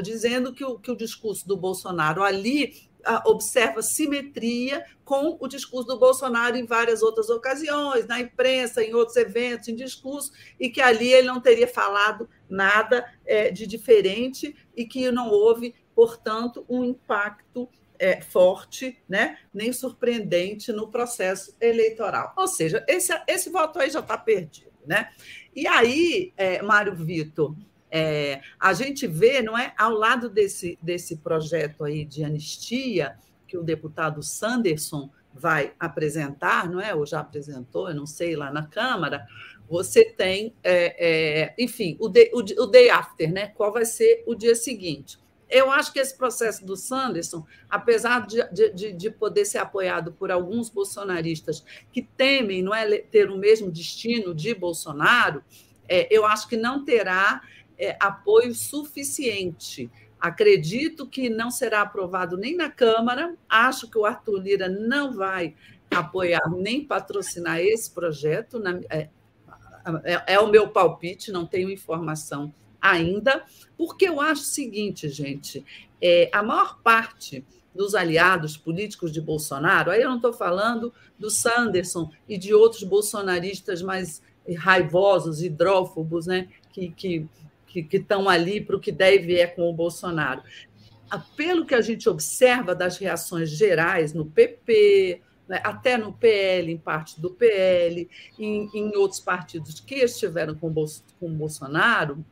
dizendo que o, que o discurso do Bolsonaro ali observa simetria com o discurso do Bolsonaro em várias outras ocasiões, na imprensa, em outros eventos, em discurso, e que ali ele não teria falado nada é, de diferente e que não houve, portanto, um impacto é, forte, né? nem surpreendente no processo eleitoral. Ou seja, esse, esse voto aí já está perdido. Né? E aí, é, Mário Vitor, é, a gente vê, não é, ao lado desse, desse projeto aí de anistia que o deputado Sanderson vai apresentar, não é? Ou já apresentou, eu não sei, lá na Câmara, você tem, é, é, enfim, o day, o, o day after, né? Qual vai ser o dia seguinte? Eu acho que esse processo do Sanderson, apesar de, de, de, poder ser apoiado por alguns bolsonaristas que temem não é, ter o mesmo destino de Bolsonaro, é, eu acho que não terá é, apoio suficiente. Acredito que não será aprovado nem na Câmara, acho que o Arthur Lira não vai apoiar nem patrocinar esse projeto. Na, é, é, é o meu palpite, não tenho informação ainda, porque eu acho o seguinte, gente: é, a maior parte dos aliados políticos de Bolsonaro, aí eu não estou falando do Sanderson e de outros bolsonaristas mais raivosos, hidrófobos, né, que, que, que, estão ali para o que deve é com o Bolsonaro. Pelo que a gente observa das reações gerais no PP, né, até no PL, em parte do PL, em, em outros partidos que estiveram com, com o Bolsonaro,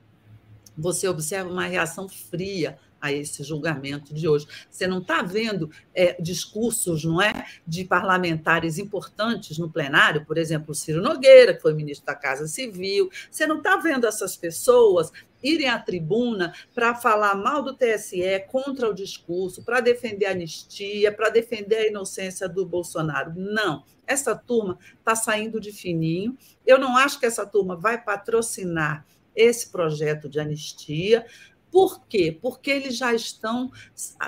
você observa uma reação fria a esse julgamento de hoje. Você não está vendo é, discursos, não é, de parlamentares importantes no plenário, por exemplo, o Ciro Nogueira, que foi ministro da Casa Civil. Você não está vendo essas pessoas irem à tribuna para falar mal do TSE, contra o discurso, para defender a anistia, para defender a inocência do Bolsonaro. Não. Essa turma está saindo de fininho. Eu não acho que essa turma vai patrocinar esse projeto de anistia. Por quê? Porque eles já estão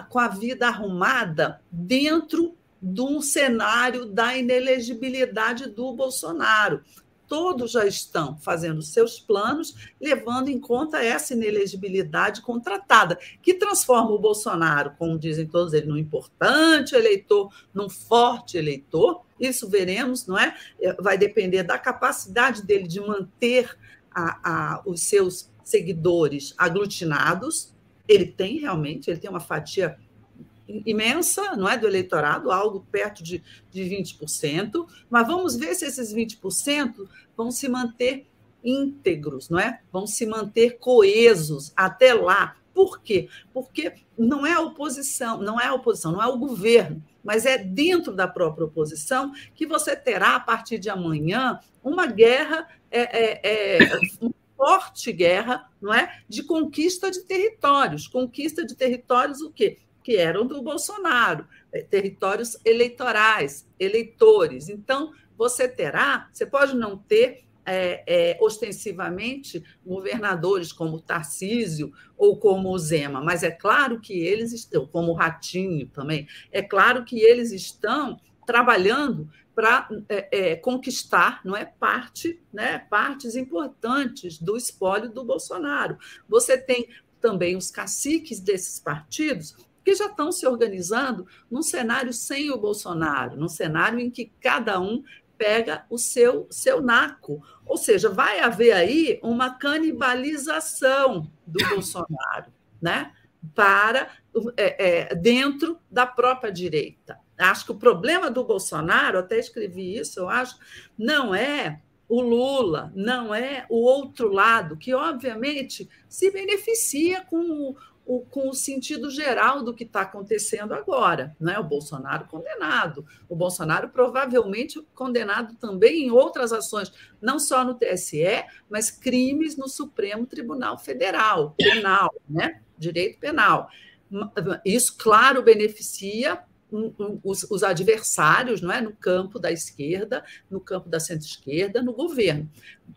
com a vida arrumada dentro de um cenário da inelegibilidade do Bolsonaro. Todos já estão fazendo seus planos, levando em conta essa inelegibilidade contratada, que transforma o Bolsonaro, como dizem todos eles, num importante eleitor, num forte eleitor. Isso veremos, não é? Vai depender da capacidade dele de manter a, a, os seus seguidores aglutinados. Ele tem realmente, ele tem uma fatia imensa, não é, do eleitorado, algo perto de, de 20%, mas vamos ver se esses 20% vão se manter íntegros, não é? Vão se manter coesos até lá. Por quê? Porque não é a oposição, não é a oposição, não é o governo, mas é dentro da própria oposição que você terá, a partir de amanhã, uma guerra é, é, é uma forte guerra não é, de conquista de territórios. Conquista de territórios o quê? Que eram do Bolsonaro, é, territórios eleitorais, eleitores. Então, você terá, você pode não ter é, é, ostensivamente governadores como Tarcísio ou como Zema, mas é claro que eles estão, como o Ratinho também, é claro que eles estão trabalhando para é, é, conquistar não é parte né partes importantes do espólio do Bolsonaro. Você tem também os caciques desses partidos que já estão se organizando num cenário sem o Bolsonaro num cenário em que cada um pega o seu seu naco. Ou seja vai haver aí uma canibalização do Bolsonaro né? Para é, é, dentro da própria direita. Acho que o problema do Bolsonaro, até escrevi isso, eu acho, não é o Lula, não é o outro lado, que obviamente se beneficia com o, com o sentido geral do que está acontecendo agora. Né? O Bolsonaro condenado, o Bolsonaro provavelmente condenado também em outras ações, não só no TSE, mas crimes no Supremo Tribunal Federal, penal, né? direito penal. Isso, claro, beneficia os, os, adversários não é? no campo da esquerda, no campo da centro-esquerda, no governo.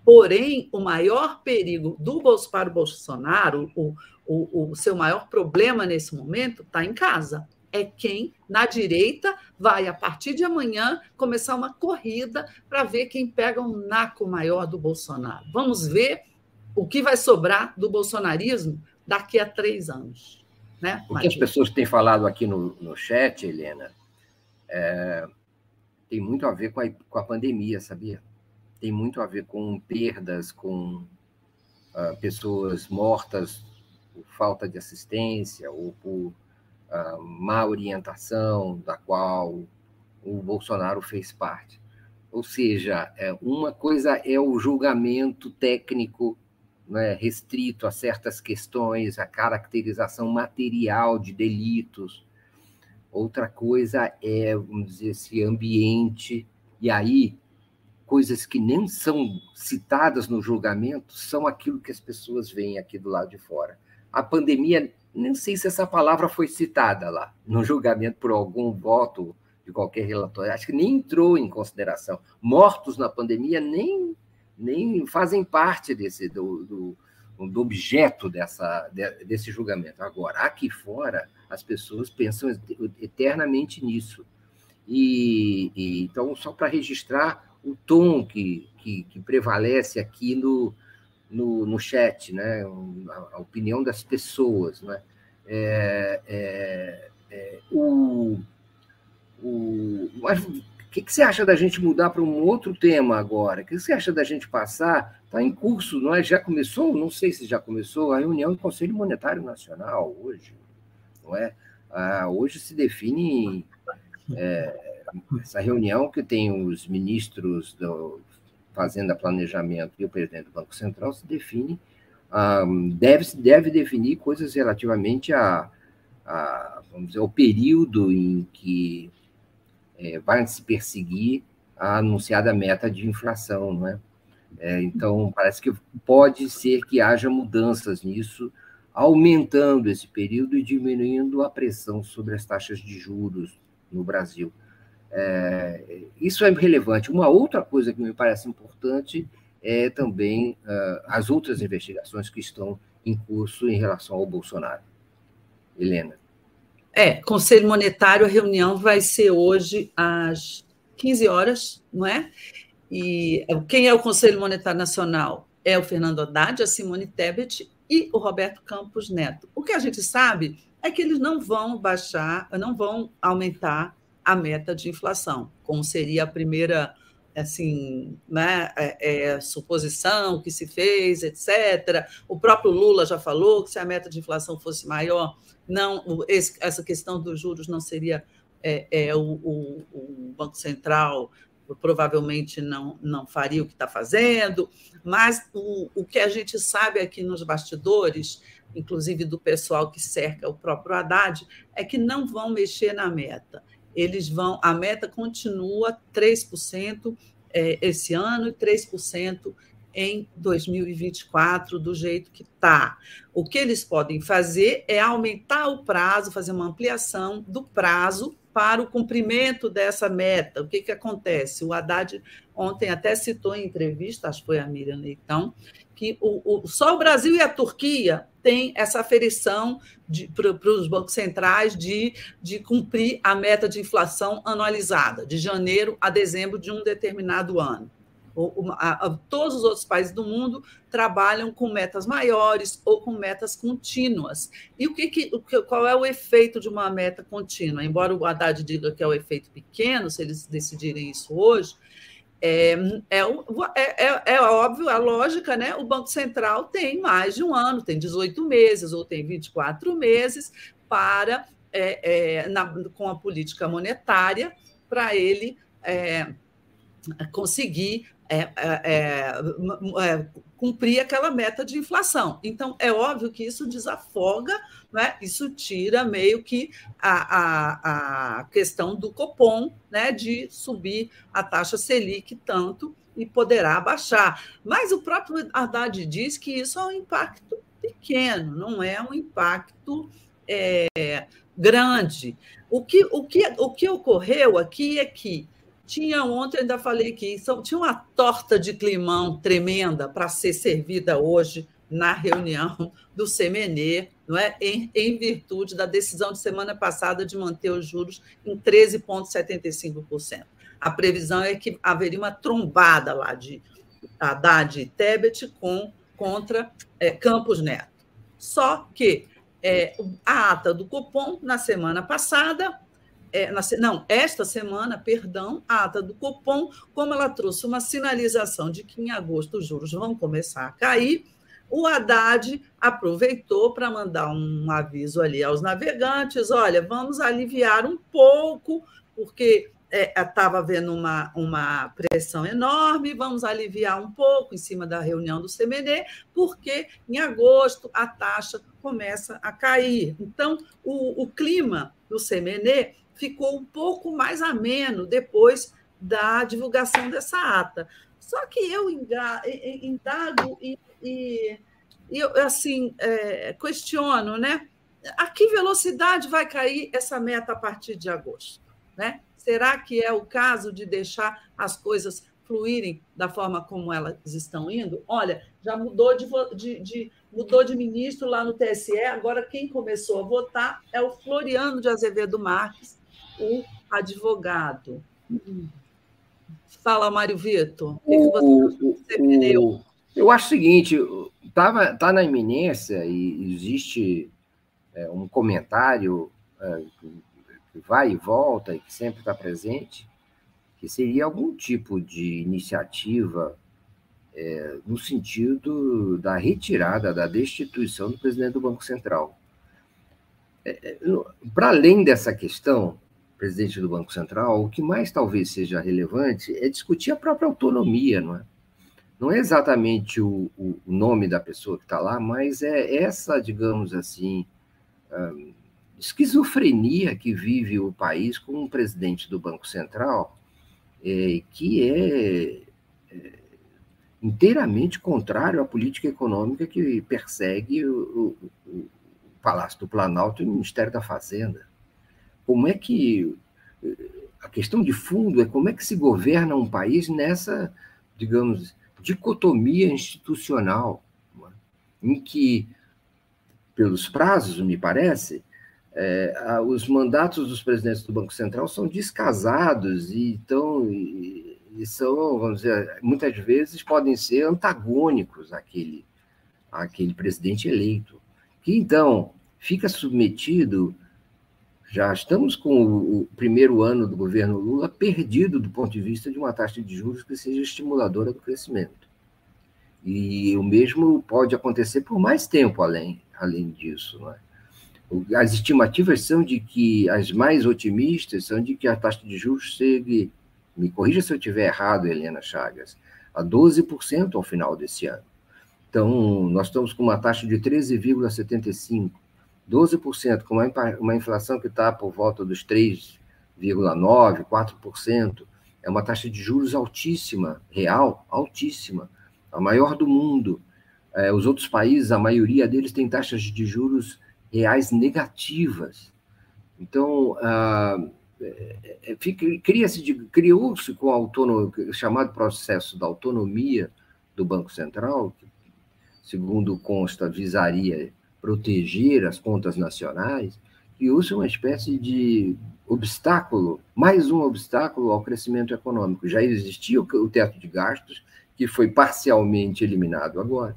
Porém, o maior perigo do para o Bolsonaro, o, o, o seu maior problema nesse momento, está em casa. É quem, na direita, vai, a partir de amanhã, começar uma corrida para ver quem pega um naco maior do Bolsonaro. Vamos ver o que vai sobrar do bolsonarismo daqui a três anos. Né, o que as pessoas têm falado aqui no, no chat, Helena, é, tem muito a ver com a, com a pandemia, sabia? Tem muito a ver com perdas, com uh, pessoas mortas por falta de assistência ou por uh, má orientação da qual o Bolsonaro fez parte. Ou seja, é, uma coisa é o julgamento técnico né, restrito a certas questões, a caracterização material de delitos. Outra coisa é, vamos dizer, esse ambiente, e aí coisas que nem são citadas no julgamento são aquilo que as pessoas veem aqui do lado de fora. A pandemia, nem sei se essa palavra foi citada lá no julgamento por algum voto de qualquer relatório, acho que nem entrou em consideração. Mortos na pandemia nem nem fazem parte desse do, do, do objeto dessa, desse julgamento. Agora, aqui fora, as pessoas pensam eternamente nisso. E, e então, só para registrar o tom que, que, que, prevalece aqui no, no, no chat, né? a, a opinião das pessoas. Né? É, é, é, o, o, o que, que você acha da gente mudar para um outro tema agora? O que você acha da gente passar? Está em curso, não é? Já começou? Não sei se já começou a reunião do Conselho Monetário Nacional hoje, não é? Ah, hoje se define é, essa reunião que tem os ministros do Fazenda, Planejamento e o presidente do Banco Central se define ah, deve deve definir coisas relativamente a, a vamos dizer ao período em que é, vai se perseguir a anunciada meta de inflação, não é? é? Então, parece que pode ser que haja mudanças nisso, aumentando esse período e diminuindo a pressão sobre as taxas de juros no Brasil. É, isso é relevante. Uma outra coisa que me parece importante é também uh, as outras investigações que estão em curso em relação ao Bolsonaro. Helena. É, Conselho Monetário, a reunião vai ser hoje às 15 horas, não é? E quem é o Conselho Monetário Nacional? É o Fernando Haddad, a Simone Tebet e o Roberto Campos Neto. O que a gente sabe é que eles não vão baixar, não vão aumentar a meta de inflação, como seria a primeira assim, né, é, é, suposição que se fez, etc. O próprio Lula já falou que se a meta de inflação fosse maior, não esse, essa questão dos juros não seria é, é o, o, o, Banco Central provavelmente não, não faria o que está fazendo, mas o, o que a gente sabe aqui nos bastidores, inclusive do pessoal que cerca o próprio Haddad, é que não vão mexer na meta. Eles vão, a meta continua 3% é, esse ano e 3% em 2024, do jeito que está. O que eles podem fazer é aumentar o prazo, fazer uma ampliação do prazo para o cumprimento dessa meta. O que, que acontece? O Haddad ontem até citou em entrevista, acho que foi a Miriam Leitão, que o, o, só o Brasil e a Turquia têm essa aferição para os bancos centrais de, de cumprir a meta de inflação anualizada, de janeiro a dezembro de um determinado ano a, a, todos os outros países do mundo trabalham com metas maiores ou com metas contínuas. E o que, que, qual é o efeito de uma meta contínua? Embora o Haddad diga que é o efeito pequeno, se eles decidirem isso hoje, é, é, é, é, é óbvio, a lógica, né? O Banco Central tem mais de um ano, tem 18 meses ou tem 24 meses para, é, é, na, com a política monetária, para ele é, conseguir é, é, é, cumprir aquela meta de inflação. Então, é óbvio que isso desafoga, né? isso tira meio que a, a, a questão do Copom né? de subir a taxa Selic tanto e poderá baixar. Mas o próprio Haddad diz que isso é um impacto pequeno, não é um impacto é, grande. O que, o, que, o que ocorreu aqui é que tinha ontem, ainda falei que tinha uma torta de climão tremenda para ser servida hoje na reunião do CMNE, não é? Em, em, virtude da decisão de semana passada de manter os juros em 13,75%. A previsão é que haveria uma trombada lá de Haddad e Tebet com, contra é, Campos Neto. Só que é, a ata do Copom, na semana passada, é, na, não, esta semana, perdão, a ata do Copom, como ela trouxe uma sinalização de que em agosto os juros vão começar a cair, o Haddad aproveitou para mandar um aviso ali aos navegantes: olha, vamos aliviar um pouco, porque estava é, havendo uma, uma pressão enorme, vamos aliviar um pouco em cima da reunião do CMD, porque em agosto a taxa começa a cair. Então, o, o clima do CMD ficou um pouco mais ameno depois da divulgação dessa ata. Só que eu indago e, e, e assim, é, questiono, né? A que velocidade vai cair essa meta a partir de agosto? Né? Será que é o caso de deixar as coisas fluírem da forma como elas estão indo? Olha, já mudou de, de, de, mudou de ministro lá no TSE, agora quem começou a votar é o Floriano de Azevedo Marques, o advogado. Fala, Mário Vitor. O que, você o, Eu acho o seguinte: está tá na iminência e existe é, um comentário é, que vai e volta e que sempre está presente, que seria algum tipo de iniciativa é, no sentido da retirada, da destituição do presidente do Banco Central. É, é Para além dessa questão, presidente do Banco Central, o que mais talvez seja relevante é discutir a própria autonomia, não é? Não é exatamente o, o nome da pessoa que está lá, mas é essa, digamos assim, esquizofrenia que vive o país com um presidente do Banco Central é, que é, é, inteiramente contrário à política econômica que persegue o, o, o Palácio do Planalto e o Ministério da Fazenda. Como é que. A questão de fundo é como é que se governa um país nessa, digamos, dicotomia institucional, é? em que, pelos prazos, me parece, é, os mandatos dos presidentes do Banco Central são descasados e, então, e, e são, vamos dizer, muitas vezes podem ser antagônicos àquele, àquele presidente eleito, que então fica submetido já estamos com o primeiro ano do governo Lula perdido do ponto de vista de uma taxa de juros que seja estimuladora do crescimento. E o mesmo pode acontecer por mais tempo além, além disso. É? As estimativas são de que, as mais otimistas, são de que a taxa de juros chegue, me corrija se eu estiver errado, Helena Chagas, a 12% ao final desse ano. Então, nós estamos com uma taxa de 13,75%. 12%, com uma, inflação que está por volta dos 3,9%, 4%, é uma taxa de juros altíssima, real, altíssima, a maior do mundo. É, os outros países, a maioria deles tem taxas de juros reais negativas. Então, ah, cria-se, criou-se com o chamado processo da autonomia do Banco Central, que, segundo consta, visaria proteger as contas nacionais, criou-se uma espécie de obstáculo, mais um obstáculo ao crescimento econômico. Já existia o teto de gastos, que foi parcialmente eliminado agora,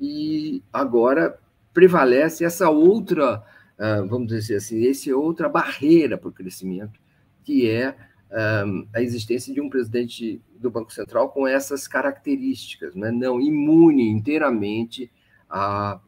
e agora prevalece essa outra, ah, vamos dizer assim, essa outra barreira para o crescimento, que é ah, a existência de um presidente do Banco Central com essas características, né? não imune inteiramente a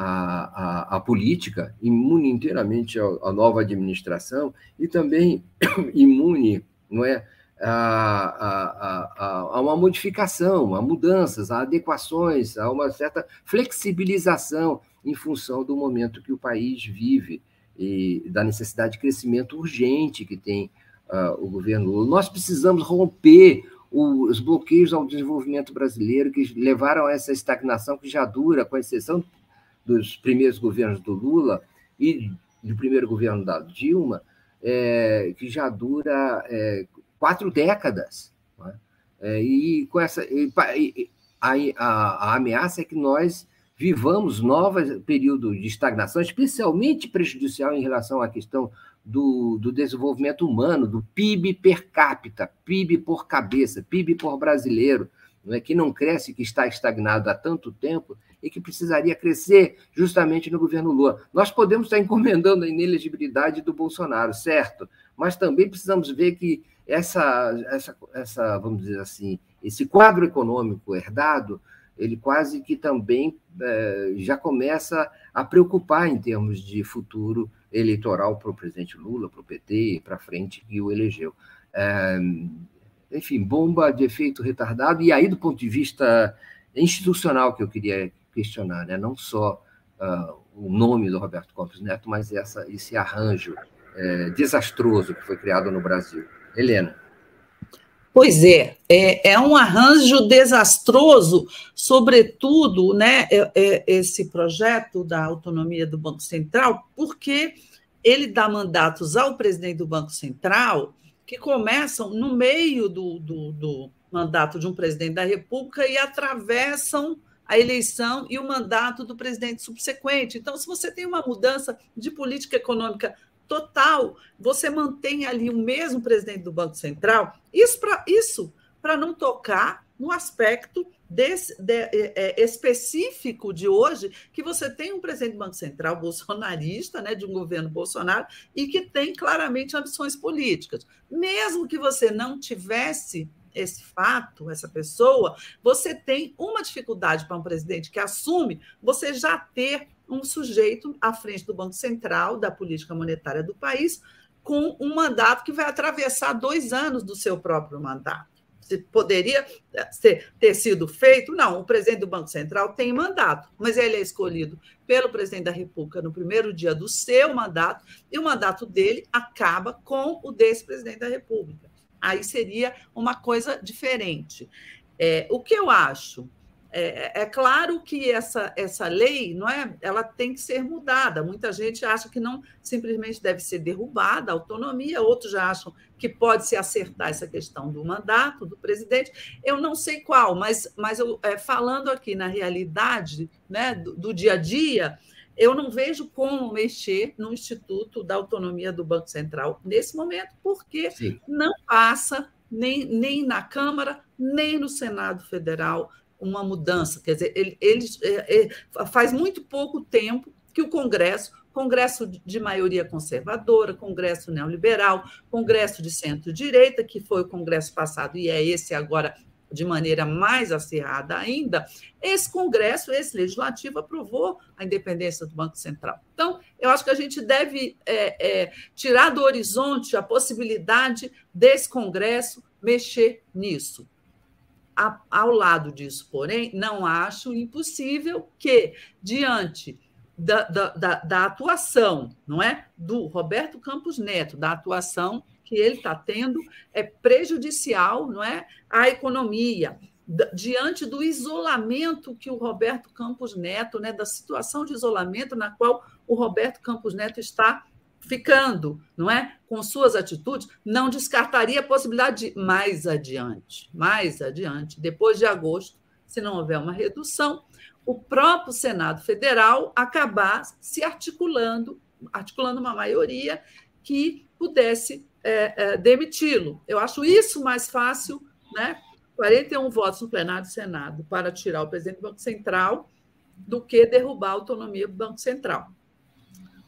a, a, a política, imune inteiramente à nova administração e também [clears throat] imune não é, a, a, a, uma modificação, a mudanças, a adequações, a uma certa flexibilização em função do momento que o país vive e da necessidade de crescimento urgente que tem uh, o governo Lula. Nós precisamos romper os bloqueios ao desenvolvimento brasileiro que levaram a essa estagnação que já dura, com exceção dos primeiros governos do Lula e do primeiro governo da Dilma, é, que já dura é, quatro décadas. É? é? e com essa e, a, a, a, ameaça é que nós vivamos novos períodos de estagnação, especialmente prejudicial em relação à questão do, do desenvolvimento humano, do PIB per capita, PIB por cabeça, PIB por brasileiro, não é que não cresce, que está estagnado há tanto tempo e que precisaria crescer justamente no governo Lula. Nós podemos estar encomendando a inelegibilidade do Bolsonaro, certo? Mas também precisamos ver que essa, essa, essa vamos dizer assim, esse quadro econômico herdado, ele quase que também é, já começa a preocupar em termos de futuro eleitoral para o presidente Lula, para o PT e para frente que o elegeu. É, enfim, bomba de efeito retardado, e aí, do ponto de vista institucional, que eu queria questionar, né? não só uh, o nome do Roberto Campos Neto, mas essa, esse arranjo é, desastroso que foi criado no Brasil. Helena. Pois é, é, é, um arranjo desastroso, sobretudo né, é, é, esse projeto da autonomia do Banco Central, porque ele dá mandatos ao presidente do Banco Central que começam no meio do, do, do mandato de um presidente da República e atravessam a eleição e o mandato do presidente subsequente. Então, se você tem uma mudança de política econômica total, você mantém ali o mesmo presidente do Banco Central, isso para isso, não tocar no aspecto desse, de, é, é, específico de hoje, que você tem um presidente do Banco Central bolsonarista, né, de um governo Bolsonaro, e que tem claramente ambições políticas. Mesmo que você não tivesse esse fato, essa pessoa, você tem uma dificuldade para um presidente que assume você já ter um sujeito à frente do Banco Central, da política monetária do país, com um mandato que vai atravessar dois anos do seu próprio mandato. Se poderia ter sido feito, não. O presidente do Banco Central tem mandato, mas ele é escolhido pelo presidente da República no primeiro dia do seu mandato, e o mandato dele acaba com o desse presidente da República. Aí seria uma coisa diferente. É, o que eu acho é, é, claro que essa, essa lei não é, ela tem que ser mudada. Muita gente acha que não simplesmente deve ser derrubada a autonomia, outros já acham que pode se acertar essa questão do mandato do presidente. Eu não sei qual, mas, mas eu, é, falando aqui na realidade né, do, do dia a dia, eu não vejo como mexer no Instituto da Autonomia do Banco Central nesse momento, porque Sim. não passa nem, nem na Câmara, nem no Senado Federal uma mudança. Quer dizer, ele, ele é, é, faz muito pouco tempo que o Congresso, Congresso de maioria conservadora, Congresso neoliberal, Congresso de centro-direita, que foi o Congresso passado e é esse agora de maneira mais acirrada ainda, esse Congresso, esse Legislativo, aprovou a independência do Banco Central. Então, eu acho que a gente deve é, é, tirar do horizonte a possibilidade desse Congresso mexer nisso ao lado disso, porém, não acho impossível que, diante da, da, da, da, atuação, não é, do Roberto Campos Neto, da atuação que ele está tendo é prejudicial, não é, à economia, diante do isolamento que o Roberto Campos Neto, né, da situação de isolamento na qual o Roberto Campos Neto está ficando, não é? Com suas atitudes, não descartaria a possibilidade de mais adiante, mais adiante, depois de agosto, se não houver uma redução, o próprio Senado Federal acabar se articulando, articulando uma maioria que pudesse é, é, demiti-lo. Eu acho isso mais fácil, né? 41 votos no plenário do Senado para tirar o presidente do Banco Central do que derrubar a autonomia do Banco Central.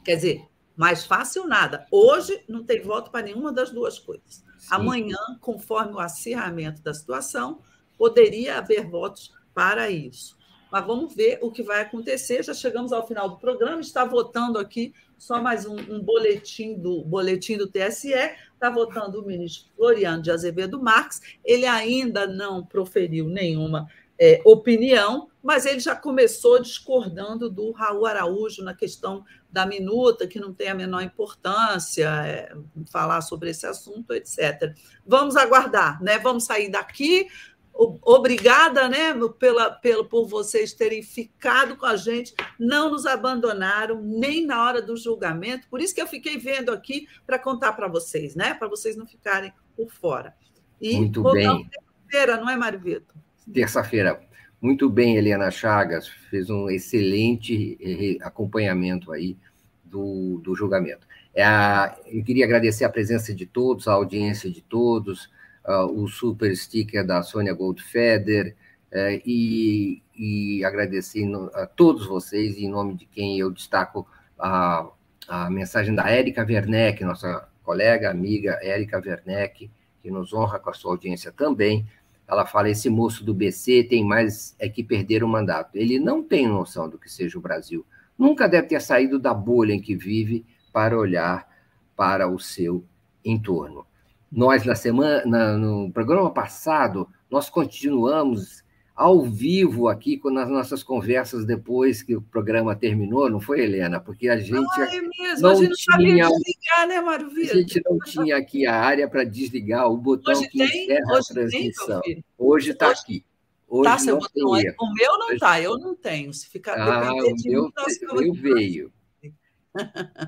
Quer dizer, mais fácil, nada. Hoje não tem voto para nenhuma das duas coisas. Sim. Amanhã, conforme o acirramento da situação, poderia haver votos para isso. mas vamos ver o que vai acontecer. Já chegamos ao final do programa, está votando aqui só mais um, um boletim do boletim do TSE, está votando o ministro Floriano de Azevedo Marques. Ele ainda não proferiu nenhuma é, opinião, mas ele já começou discordando do Raul Araújo na questão da minuta, que não tem a menor importância, é, falar sobre esse assunto, etc. Vamos aguardar, né? Vamos sair daqui, obrigada né, pela, pela, por vocês terem ficado com a gente, não nos abandonaram nem na hora do julgamento, por isso que eu fiquei vendo aqui para contar para vocês, né? Para vocês não ficarem por fora. E Muito bem. Terça-feira, não é, Mário Vitor? Terça-feira. Muito bem, Helena Chagas, fez um excelente eh, acompanhamento aí do, do julgamento. É a, eu queria agradecer a presença de todos, a audiência de todos, o super sticker da Sônia Goldfeder, uh, e, e agradecer a todos vocês, em nome de quem eu destaco a, a mensagem da Érica Werneck, nossa colega, amiga Érica Werneck, que nos honra com a sua audiência também. Ela fala: esse moço do BC tem mais é que perder o mandato. Ele não tem noção do que seja o Brasil. Nunca deve ter saído da bolha em que vive para olhar para o seu entorno. Nós, na semana, no programa passado, nós continuamos ao vivo aqui nas nossas conversas depois que o programa terminou, não foi, Helena? Porque a gente é mesmo. não, a gente não tinha, desligar, né, Mário A gente não tinha aqui a área para desligar o botão hoje que tem, encerra a transmissão. Tem, hoje está aqui. Hoje tá seu botão O meu não está, eu não tenho. Se ficar ah, o meu, o meu veio.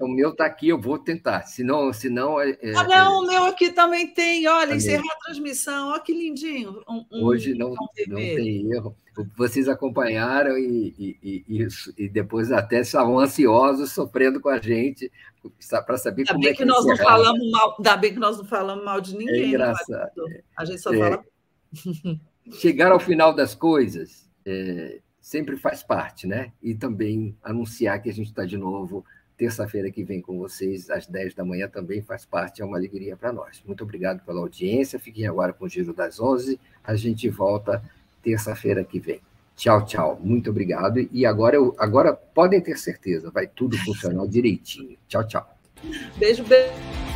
O meu está aqui, eu vou tentar. Senão, senão é, é ah, não, é... o meu aqui também tem. Olha, encerrar a transmissão. Olha que lindinho. Um, um Hoje não, não tem erro. Vocês acompanharam e, e, e, e, depois até estavam ansiosos, sofrendo com a gente para saber ainda como é que, que nós não falamos mal. Ainda bem que nós não falamos mal de ninguém. É engraçado. A gente só é. fala. [laughs] Chegar ao final das coisas é, sempre faz parte, né? E também anunciar que a gente está de novo terça-feira que vem com vocês, às 10 da manhã, também faz parte, é uma alegria para nós. Muito obrigado pela audiência, fiquem agora com o Giro das 11, a gente volta terça-feira que vem. Tchau, tchau, muito obrigado. E agora, eu, agora podem ter certeza, vai tudo funcionar direitinho. Tchau, tchau. Beijo, beijo.